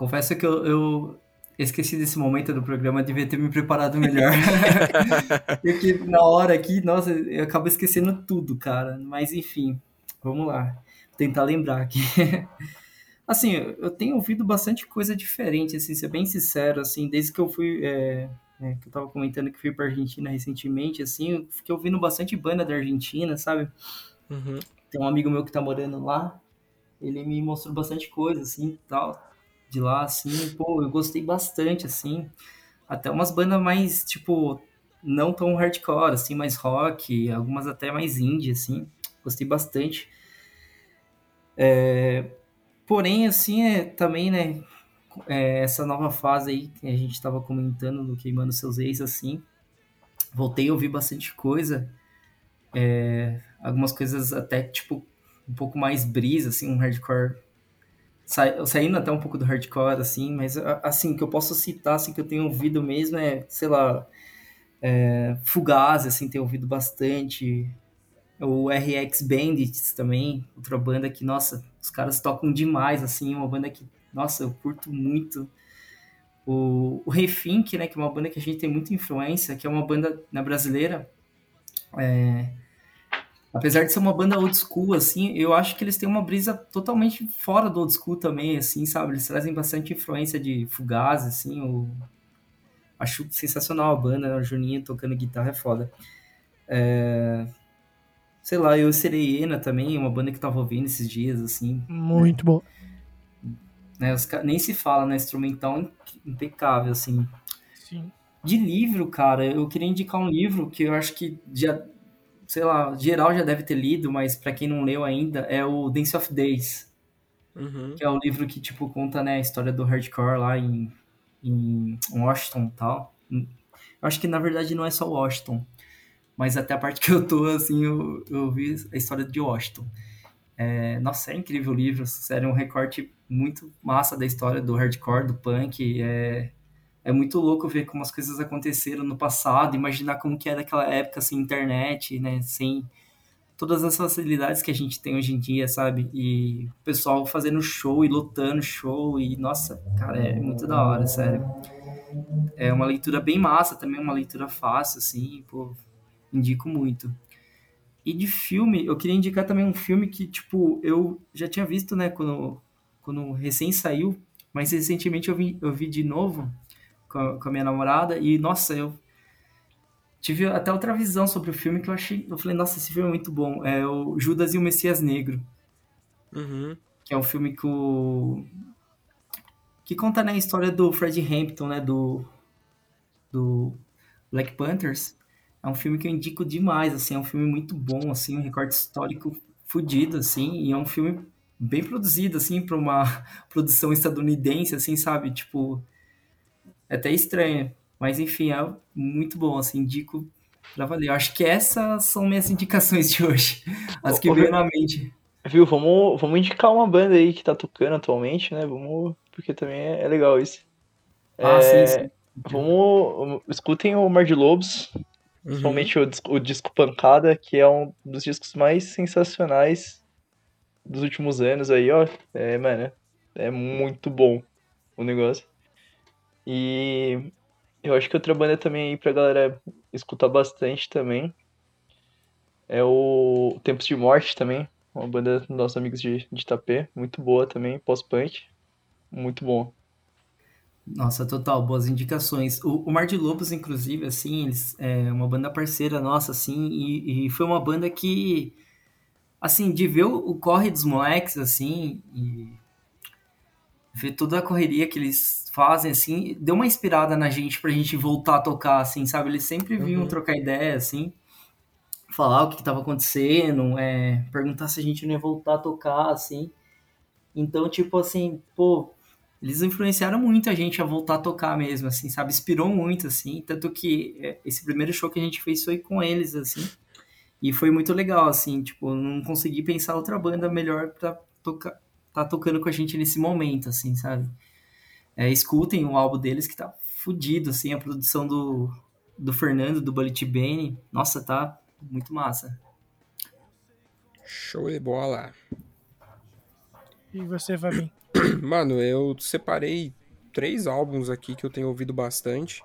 Confesso que eu, eu esqueci desse momento do programa, devia ter me preparado melhor. Porque na hora aqui, nossa, eu acabo esquecendo tudo, cara. Mas enfim, vamos lá. Vou tentar lembrar aqui. Assim, eu tenho ouvido bastante coisa diferente, assim, ser bem sincero, assim, desde que eu fui, é, né, que eu tava comentando que fui pra Argentina recentemente, assim, eu fiquei ouvindo bastante banda da Argentina, sabe? Uhum. Tem um amigo meu que tá morando lá, ele me mostrou bastante coisa, assim, tal, de lá, assim, pô, eu gostei bastante, assim, até umas bandas mais, tipo, não tão hardcore, assim, mais rock, algumas até mais indie, assim, gostei bastante. É, porém, assim, é, também, né, é, essa nova fase aí que a gente tava comentando do Queimando Seus Ex, assim, voltei a ouvir bastante coisa, é, algumas coisas até, tipo, um pouco mais brisa, assim, um hardcore sa- saindo até um pouco do hardcore, assim, mas assim, que eu posso citar, assim, que eu tenho ouvido mesmo é, sei lá, é, Fugazi, assim, tenho ouvido bastante, o RX Bandits também, outra banda que, nossa, os caras tocam demais, assim, uma banda que, nossa, eu curto muito. O, o Refink, né, que é uma banda que a gente tem muita influência, que é uma banda na brasileira, é, apesar de ser uma banda old school, assim, eu acho que eles têm uma brisa totalmente fora do old school também, assim, sabe? Eles trazem bastante influência de Fugazi, assim, o... acho sensacional a banda, né? o Juninho tocando guitarra é foda. É, Sei lá, eu Sereiena também, uma banda que eu tava ouvindo esses dias, assim, Muito bom. né? Os nem se fala, né? Instrumental im- impecável, assim. Sim. De livro, cara, eu queria indicar um livro que eu acho que já, sei lá, geral já deve ter lido, mas pra quem não leu ainda, é o Dance of Days, Uhum. que é o livro que, tipo, conta, né, a história do hardcore lá em, em Washington e tal. Eu acho que, na verdade, não é só Washington, mas até a parte que eu tô, assim, eu, eu vi a história de Washington. É, nossa, é incrível o livro, sério, é um recorte muito massa da história do hardcore, do punk, é, é muito louco ver como as coisas aconteceram no passado, imaginar como que era aquela época sem internet, né, sem todas as facilidades que a gente tem hoje em dia, sabe? E o pessoal fazendo show e lotando show e nossa, cara, é muito da hora, sério. É uma leitura bem massa, também uma leitura fácil assim, pô, indico muito. E de filme, eu queria indicar também um filme que, tipo, eu já tinha visto, né, quando, quando recém saiu, mas recentemente eu vi, eu vi de novo com a, com a minha namorada e, nossa, eu tive até outra visão sobre o filme que eu achei, eu falei, nossa, esse filme é muito bom. É o Judas e o Messias Negro, Uhum. que é um filme que o... que conta né, a história do Fred Hampton, né, do do Black Panthers. É um filme que eu indico demais, assim, é um filme muito bom, assim, um recorde histórico fudido, assim, e é um filme bem produzido, assim, para uma produção estadunidense, assim, sabe? Tipo, é até estranho, mas enfim, é muito bom, assim, indico pra valer. Eu acho que essas são minhas indicações de hoje, as que veio na mente. Viu, vamos, vamos indicar uma banda aí que tá tocando atualmente, né? Vamos, porque também é, é legal isso. Ah, É, sim, sim. Vamos, escutem o Mar de Lobos, Uhum. principalmente o, dis- o disco Pancada, que é um dos discos mais sensacionais dos últimos anos aí, ó. É, mano, é muito bom o negócio. E eu acho que outra banda também aí pra galera escutar bastante também é o Tempos de Morte também, uma banda dos nossos amigos de, de Itapê, muito boa também, pós-punk, muito bom. Nossa, total, boas indicações. O, o Mar de Lobos, inclusive, assim, eles é uma banda parceira nossa, assim, e, e foi uma banda que, assim, de ver o, o corre dos moleques, assim, e ver toda a correria que eles fazem, assim, deu uma inspirada na gente pra gente voltar a tocar, assim, sabe? Eles sempre vinham Uhum. trocar ideia, assim, falar o que, que tava acontecendo, é, perguntar se a gente não ia voltar a tocar, assim. Então, tipo assim, pô, eles influenciaram muito a gente a voltar a tocar mesmo, assim, sabe? Inspirou muito, assim. Tanto que é, esse primeiro show que a gente fez foi com eles, assim. E foi muito legal, assim, tipo, não consegui pensar outra banda melhor pra tocar, tá tocando com a gente nesse momento, assim, sabe? É, escutem o álbum deles que tá fudido, assim, a produção do, do Fernando, do Bullet Bane. Nossa, tá muito massa. Show de bola. E você, Fabinho? Mano, eu separei três álbuns aqui que eu tenho ouvido bastante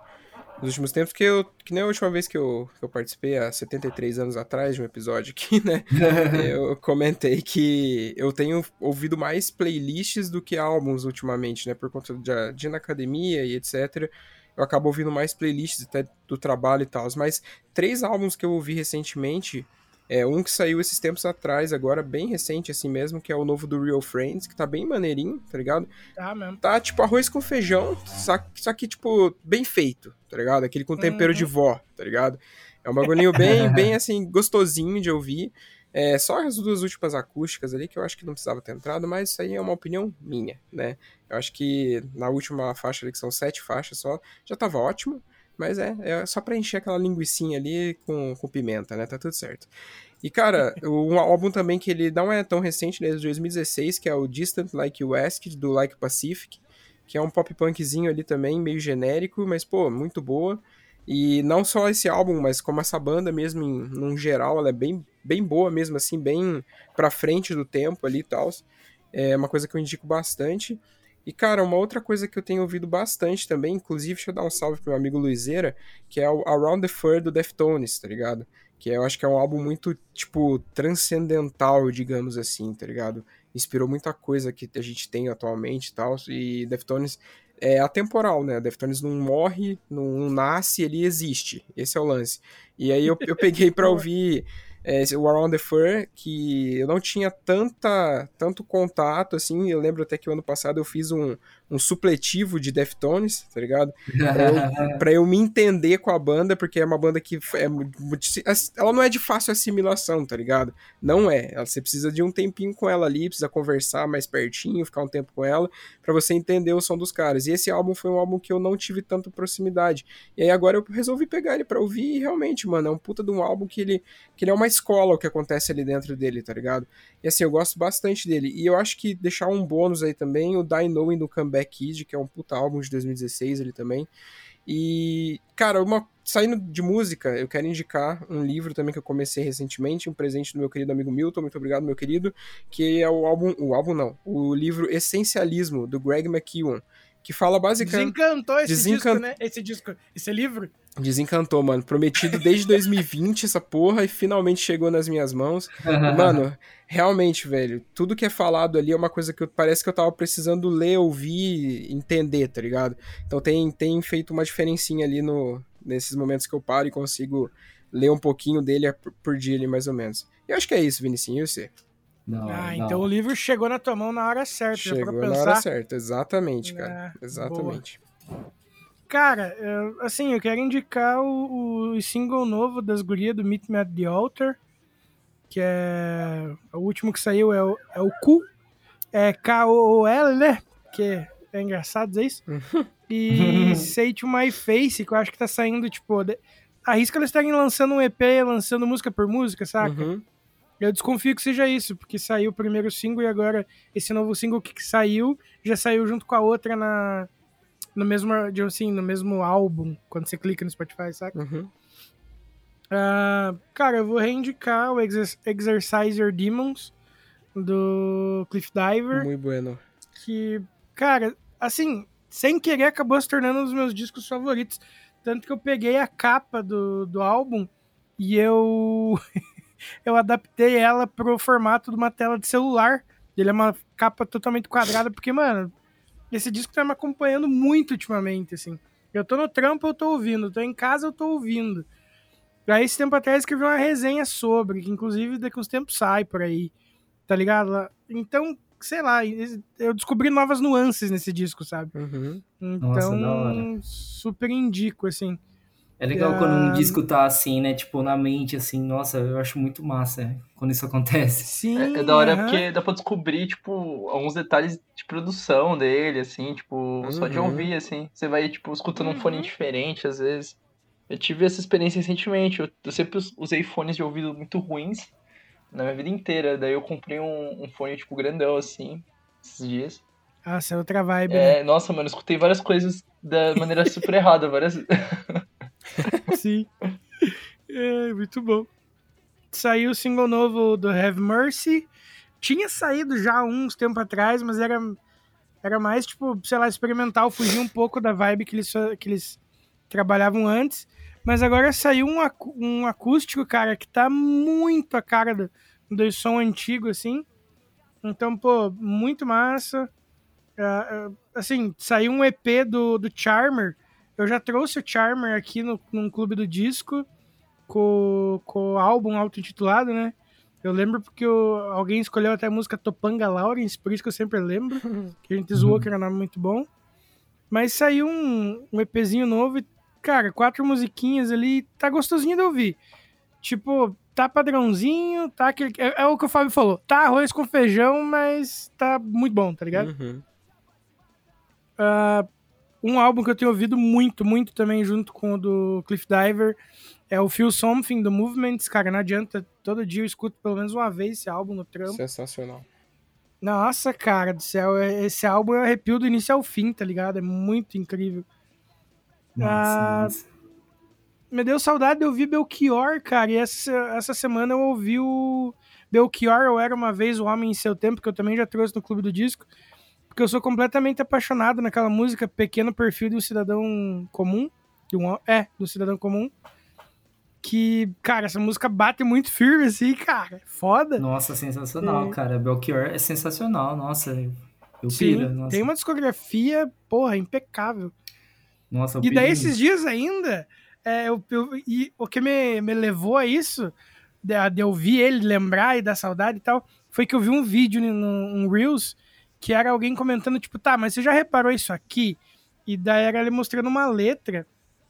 nos últimos tempos, que eu, que nem a última vez que eu, que eu participei, há 73 anos atrás, de um episódio aqui, né? eu comentei que eu tenho ouvido mais playlists do que álbuns ultimamente, né? Por conta de, de ir na academia e etc. Eu acabo ouvindo mais playlists até do trabalho e tal. Mas três álbuns que eu ouvi recentemente. É um que saiu esses tempos atrás, agora, bem recente assim mesmo, que é o novo do Real Friends, que tá bem maneirinho, tá ligado? Tá mesmo. Tá tipo arroz com feijão, só, só que, tipo, bem feito, tá ligado? Aquele com tempero de vó, tá ligado? É um bagulhinho bem, bem assim, gostosinho de ouvir. É, só as duas últimas acústicas ali que eu acho que não precisava ter entrado, mas isso aí é uma opinião minha, né? Eu acho que na última faixa ali, que são sete faixas só, já tava ótimo. Mas é, é só pra encher aquela linguiçinha ali com, com pimenta, né? Tá tudo certo. E, cara, um álbum também que ele não é tão recente, ele é de 2016, que é o Distant Like Asked, do Like Pacific, que é um pop punkzinho ali também, meio genérico, mas, pô, muito boa. E não só esse álbum, mas como essa banda mesmo, em num geral, ela é bem, bem boa mesmo, assim, bem pra frente do tempo ali e tal. É uma coisa que eu indico bastante. E, cara, uma outra coisa que eu tenho ouvido bastante também, inclusive, deixa eu dar um salve pro meu amigo Luizeira, que é o Around the Fur do Deftones, tá ligado? Que eu acho que é um álbum muito, tipo, transcendental, digamos assim, tá ligado? Inspirou muita coisa que a gente tem atualmente e tal. E Deftones é atemporal, né? Deftones não morre, não nasce, ele existe. Esse é o lance. E aí eu, eu peguei pra ouvir é, o Around the Fur, que eu não tinha tanta, tanto contato, assim, eu lembro até que o ano passado eu fiz um, um supletivo de Deftones, tá ligado? Pra eu, pra eu me entender com a banda, porque é uma banda que é, ela não é de fácil assimilação, tá ligado? Não é, você precisa de um tempinho com ela ali, precisa conversar mais pertinho, ficar um tempo com ela, para você entender o som dos caras. E esse álbum foi um álbum que eu não tive tanta proximidade. E aí agora eu resolvi pegar ele pra ouvir e realmente, mano, é um puta de um álbum que ele, que ele é uma escola o que acontece ali dentro dele, tá ligado? E assim, eu gosto bastante dele. E eu acho que deixar um bônus aí também, o Die Knowing do Comeback Kid, que é um puta álbum de 2016 ele também. E, cara, uma, saindo de música, eu quero indicar um livro também que eu comecei recentemente, um presente do meu querido amigo Milton, muito obrigado, meu querido, que é o álbum, o álbum não, o livro Essencialismo, do Greg McKeown, que fala basicamente... Desencantou esse Desencan- disco, né? Esse disco, esse livro. Desencantou, mano. Prometido desde 2020 essa porra e finalmente chegou nas minhas mãos. Mano, realmente, velho, tudo que é falado ali é uma coisa que eu, parece que eu tava precisando ler, ouvir, entender, tá ligado? Então tem, tem feito uma diferencinha ali no, nesses momentos que eu paro e consigo ler um pouquinho dele por, dia ali, mais ou menos. E eu acho que é isso, Vinicinho, e você? Hora, Ah, da então o livro chegou na tua mão na hora certa. já Chegou na hora certa, exatamente, cara. É, exatamente. Cara, eu- assim, eu quero indicar o, o single novo das gurias do Meet Me at the Altar, que é o último que saiu é o, é o Q, é K-O-O-L, né? Que é engraçado dizer isso. E Say to My Face, que eu acho que tá saindo, tipo, de... arrisca eles estarem lançando um EP, lançando música por música, saca? Uhum. Eu desconfio que seja isso, porque saiu o primeiro single e agora esse novo single que saiu já saiu junto com a outra na no mesmo, assim, no mesmo álbum, quando você clica no Spotify, saca? Uhum. Ah, cara, eu vou reindicar o Exer Exercise Your Demons do Cliff Diver, Muito bueno. que, cara, assim, sem querer acabou se tornando um dos meus discos favoritos. Tanto que eu peguei a capa do, do álbum e eu eu adaptei ela pro formato de uma tela de celular. Ele é uma capa totalmente quadrada, porque, mano, esse disco tá me acompanhando muito ultimamente, assim. Eu tô no trampo, eu tô ouvindo. Tô em casa, eu tô ouvindo. Aí, esse tempo atrás, eu escrevi uma resenha sobre, que inclusive daqui uns tempos sai por aí. Tá ligado? Então, sei lá, eu descobri novas nuances nesse disco, sabe? Uhum. Nossa. Então, super indico, assim. É legal Ah. quando um disco tá assim, né? Tipo, na mente, assim. Nossa, eu acho muito massa é, quando isso acontece. Sim. É, é da hora aham. porque dá pra descobrir, tipo, alguns detalhes de produção dele, assim, tipo, só de Uhum. ouvir, assim. Você vai, tipo, escutando um fone Uhum. diferente, às vezes. Eu tive essa experiência recentemente. Eu, eu sempre us- usei fones de ouvido muito ruins na minha vida inteira. Daí eu comprei um, um fone, tipo, grandão, assim, esses dias. Nossa, é outra vibe, né? É, nossa, mano, eu escutei várias coisas da maneira super errada, várias. Sim. É, muito bom. Saiu o single novo do Have Mercy. Tinha saído já uns tempo atrás, mas era, era mais, tipo, sei lá, experimental, fugir um pouco da vibe que eles, que eles trabalhavam antes. Mas agora saiu um, um acústico, cara, que tá muito a cara do, do som antigo, assim. Então, pô, muito massa. Ah, ah, assim, saiu um EP do, do Charmer. Eu já trouxe o Charmer aqui no, num clube do disco com, com o álbum auto-intitulado, né? Eu lembro porque o- alguém escolheu até a música Topanga Lawrence, por isso que eu sempre lembro. Que a gente zoou que era um nome muito bom. Mas saiu um, um EPzinho novo e, cara, quatro musiquinhas ali, tá gostosinho de ouvir. Tipo, tá padrãozinho, tá aquele. É, é o que o Fábio falou. Tá arroz com feijão, mas tá muito bom, tá ligado? Uhum. Ah, um álbum que eu tenho ouvido muito, muito também, junto com o do Cliff Diver, é o Feel Something do Movements. Cara, não adianta, todo dia eu escuto pelo menos uma vez esse álbum no trampo. Sensacional. Nossa, cara do céu, é- esse álbum eu arrepio do início ao fim, tá ligado? É muito incrível. Nossa, Ah, nossa. Me deu saudade de ouvir Belchior, cara, e essa, essa semana eu ouvi o Belchior, Eu Era Uma Vez o Homem em Seu Tempo, que eu também já trouxe no Clube do Disco, porque eu sou completamente apaixonado naquela música Pequeno Perfil de um Cidadão Comum, de um, é, do cidadão comum, que, cara, essa música bate muito firme, assim, cara, foda. Nossa, sensacional, É. cara. Belchior é sensacional, nossa. Eu Sim, piro, nossa. tem uma discografia, porra, impecável. Nossa, eu E daí, esses dias ainda, é, eu, eu- e o que me, me levou a isso, de, de eu ouvir ele, lembrar e dar saudade e tal, foi que eu vi um vídeo no um Reels que era alguém comentando, tipo, tá, mas você já reparou isso aqui? E daí era ele mostrando uma letra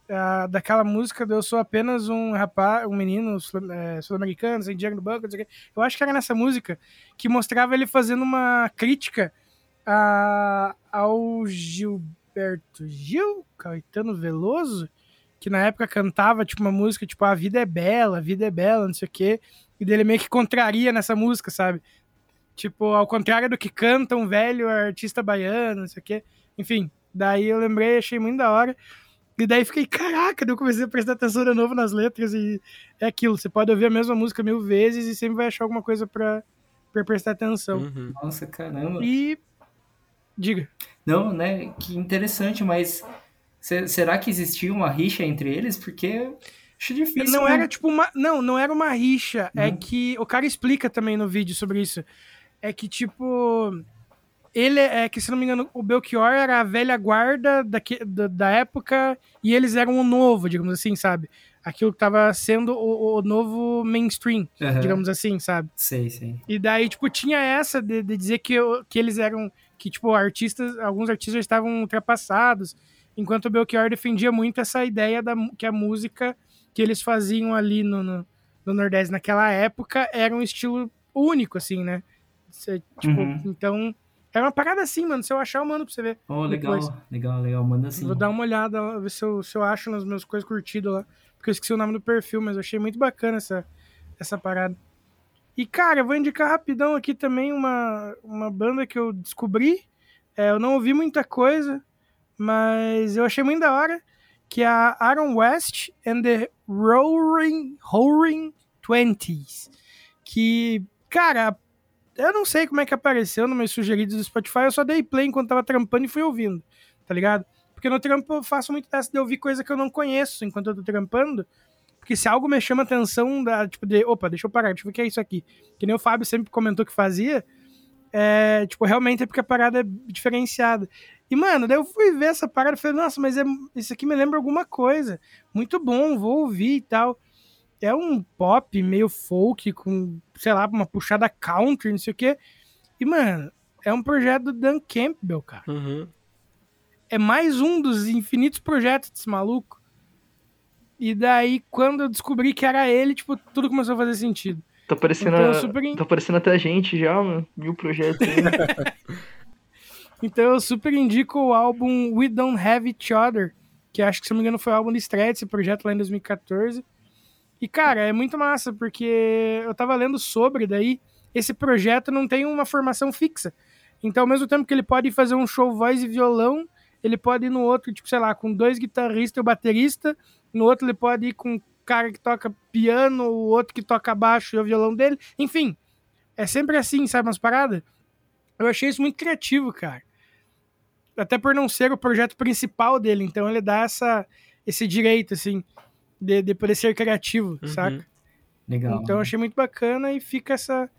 ah, daquela música do Eu Sou Apenas um rapaz, um menino eh, sul-americano, sem dinheiro no banco. Eu acho que era nessa música que mostrava ele fazendo uma crítica a, ao Gilberto Gil, Caetano Veloso, que na época cantava tipo uma música tipo A Vida é Bela, a Vida é Bela, não sei o quê, e dele meio que contraria nessa música, sabe? Tipo, ao contrário do que canta um velho artista baiano, não sei o quê. Enfim, daí eu lembrei, achei muito da hora. E daí fiquei, caraca, daí eu comecei a prestar atenção de novo nas letras e é aquilo, você pode ouvir a mesma música mil vezes e sempre vai achar alguma coisa pra, pra prestar atenção. Uhum. Nossa, caramba. E. Diga. Não, né? Que interessante, mas se- será que existia uma rixa entre eles? Porque acho difícil. Não né? era tipo uma. Não, não era uma rixa. É Não? que. O cara explica também no vídeo sobre isso. É que, tipo. Ele é que, se não me engano, o Belchior era a velha guarda daque, da, da época e eles eram o novo, digamos assim, sabe? aquilo que tava sendo o, o novo mainstream, Aham. digamos assim, sabe? Sei, sei. E daí, tipo, tinha essa de, de dizer que, que eles eram. Que, tipo, artistas. Alguns artistas estavam ultrapassados. Enquanto o Belchior defendia muito essa ideia da, que a música que eles faziam ali no, no, no Nordeste naquela época era um estilo único, assim, né? Cê, tipo, Uhum. então. Era uma parada assim, mano. Se eu achar, eu mando pra você ver. Oh, legal, Depois. legal, legal. Manda assim. Vou dar uma olhada, ver se eu, se eu acho nas minhas coisas curtidas lá. Porque eu esqueci o nome do perfil, mas eu achei muito bacana essa, essa parada. E, cara, eu vou indicar rapidão aqui também uma, uma banda que eu descobri. É, eu não ouvi muita coisa, mas eu achei muito da hora. Que é a Aaron West and the Roaring, Roaring Twenties. Que, cara, eu não sei como é que apareceu nos meus sugeridos do Spotify. Eu só dei play enquanto tava trampando e fui ouvindo, tá ligado? Porque no trampo eu faço muito dessa de ouvir coisa que eu não conheço enquanto eu tô trampando. Porque se algo me chama atenção, da, tipo, de, opa, deixa eu parar, deixa eu ver o que é isso aqui. Que nem o Fábio sempre comentou que fazia. É, tipo, realmente é porque a parada é diferenciada. E, mano, daí eu fui ver essa parada e falei, nossa, mas é, isso aqui me lembra alguma coisa. Muito bom, vou ouvir e tal. É um pop meio folk, com, sei lá, uma puxada country, não sei o quê. E, mano, é um projeto do Dan Campbell, cara Uhum. é mais um dos infinitos projetos desse maluco. E daí, quando eu descobri que era ele, tipo, tudo começou a fazer sentido. Tá parecendo, Então, super tá parecendo até a gente já, mano. Mil projetos aí. Então eu super indico o álbum We Don't Have Each Other, que acho que, se não me engano, foi o álbum de estreia desse projeto lá em 2014. E, cara, é muito massa, porque eu tava lendo sobre, daí, esse projeto não tem uma formação fixa. Então, ao mesmo tempo que ele pode fazer um show voz e violão, ele pode ir no outro, tipo, sei lá, com dois guitarristas e o baterista, no outro ele pode ir com um cara que toca piano, o outro que toca baixo e o violão dele. Enfim, é sempre assim, sabe, umas paradas? Eu achei isso muito criativo, cara. Até por não ser o projeto principal dele, então ele dá essa, esse direito, assim, de, de poder ser criativo, Uhum. saca? Legal. Então eu achei muito bacana e fica essa,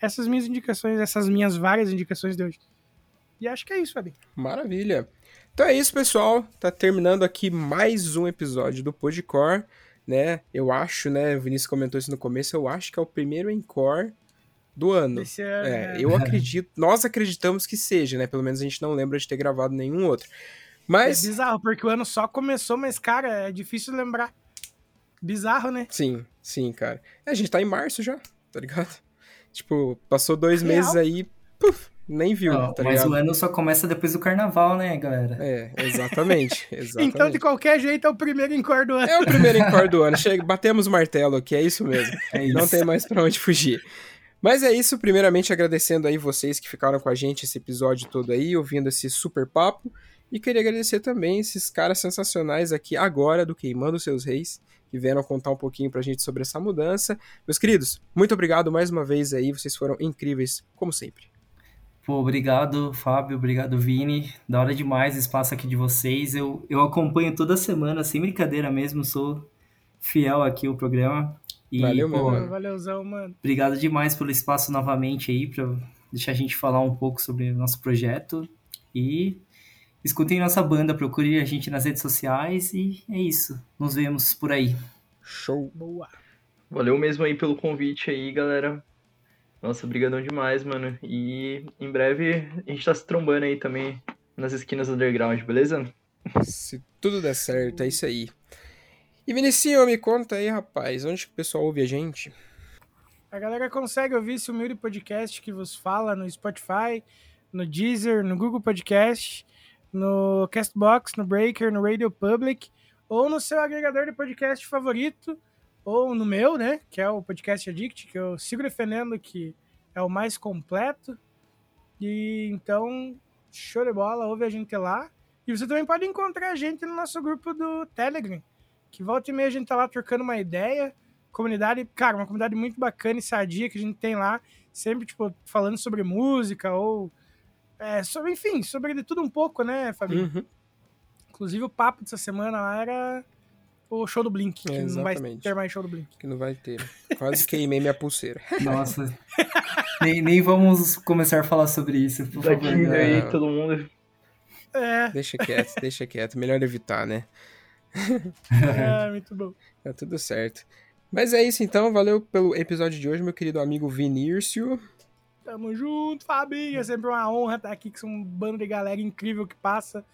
essas minhas indicações, essas minhas várias indicações de hoje. E acho que é isso, Fabinho. Maravilha. Então é isso, pessoal. Tá terminando aqui mais um episódio do Podcore, né? Eu acho, né? O Vinícius comentou isso no começo. Eu acho que é o primeiro encore do ano. Esse ano, É, né? eu acredito, nós acreditamos que seja, né? Pelo menos a gente não lembra de ter gravado nenhum outro. Mas, É bizarro, porque o ano só começou, mas, cara, é difícil lembrar. Bizarro, né? sim, sim, cara. É, a gente tá em março já, tá ligado? Tipo, passou dois Real. meses aí, puf, nem viu, Não, tá mas ligado? o ano só começa depois do carnaval, né, galera? É, exatamente, exatamente. Então, de qualquer jeito, é o primeiro encore do ano. É o primeiro encore do ano. Chega, batemos o martelo aqui, é isso mesmo. É isso. Não tem mais pra onde fugir. Mas é isso, primeiramente agradecendo aí vocês que ficaram com a gente esse episódio todo aí, ouvindo esse super papo. E queria agradecer também esses caras sensacionais aqui agora do Queimando Seus Reis, que vieram contar um pouquinho pra gente sobre essa mudança. Meus queridos, muito obrigado mais uma vez aí, vocês foram incríveis, como sempre. Pô, obrigado, Fábio, obrigado, Vini. Da hora demais o espaço aqui de vocês. Eu, eu acompanho toda semana, sem brincadeira mesmo, sou fiel aqui ao programa. E, Valeu, pô, mano. Valeuzão, mano. Obrigado demais pelo espaço novamente aí, para deixar a gente falar um pouco sobre o nosso projeto. E escutem nossa banda, procure a gente nas redes sociais e é isso. Nos vemos por aí. Show. Boa. Valeu mesmo aí pelo convite aí, galera. Nossa, brigadão demais, mano. E em breve a gente tá se trombando aí também nas esquinas underground, beleza? Se tudo der certo, é isso aí. E Vinicinho, me conta aí, rapaz, onde que o pessoal ouve a gente? A galera consegue ouvir esse humilde podcast que vos fala no Spotify, no Deezer, no Google Podcast, no Castbox, no Breaker, no Radio Public, ou no seu agregador de podcast favorito, ou no meu, né, que é o Podcast Addict, que eu sigo defendendo que é o mais completo. E então, show de bola, ouve a gente lá. E você também pode encontrar a gente no nosso grupo do Telegram, que volta e meia a gente tá lá trocando uma ideia comunidade, cara, uma comunidade muito bacana e sadia que a gente tem lá, sempre, tipo, falando sobre música ou. É, sobre, enfim, sobre de tudo um pouco, né, Fabinho? Uhum. Inclusive, o papo dessa semana lá era o show do Blink, que É, não vai ter mais show do Blink. Que não vai ter. Quase queimei minha pulseira. Nossa. nem, nem vamos começar a falar sobre isso, por favor. Tadinho galera. aí, todo mundo. É, Deixa quieto, deixa quieto. Melhor evitar, né? É, muito bom. Tá tudo certo. Mas é isso então, valeu pelo episódio de hoje, meu querido amigo Vinírcio. Tamo junto, Fabinho. É sempre uma honra estar aqui com um bando de galera incrível que passa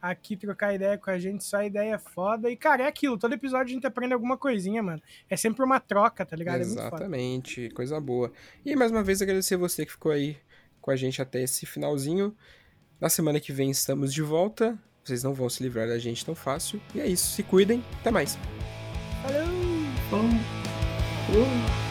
aqui trocar ideia com a gente, só ideia foda. E, cara, é aquilo, todo episódio a gente aprende alguma coisinha, mano. É sempre uma troca, tá ligado? É muito foda. Exatamente, coisa boa. E mais uma vez agradecer você que ficou aí com a gente até esse finalzinho. Na semana que vem estamos de volta. Vocês não vão se livrar da gente tão fácil. E é isso, se cuidem. Até mais. Falou! Bom. Uh.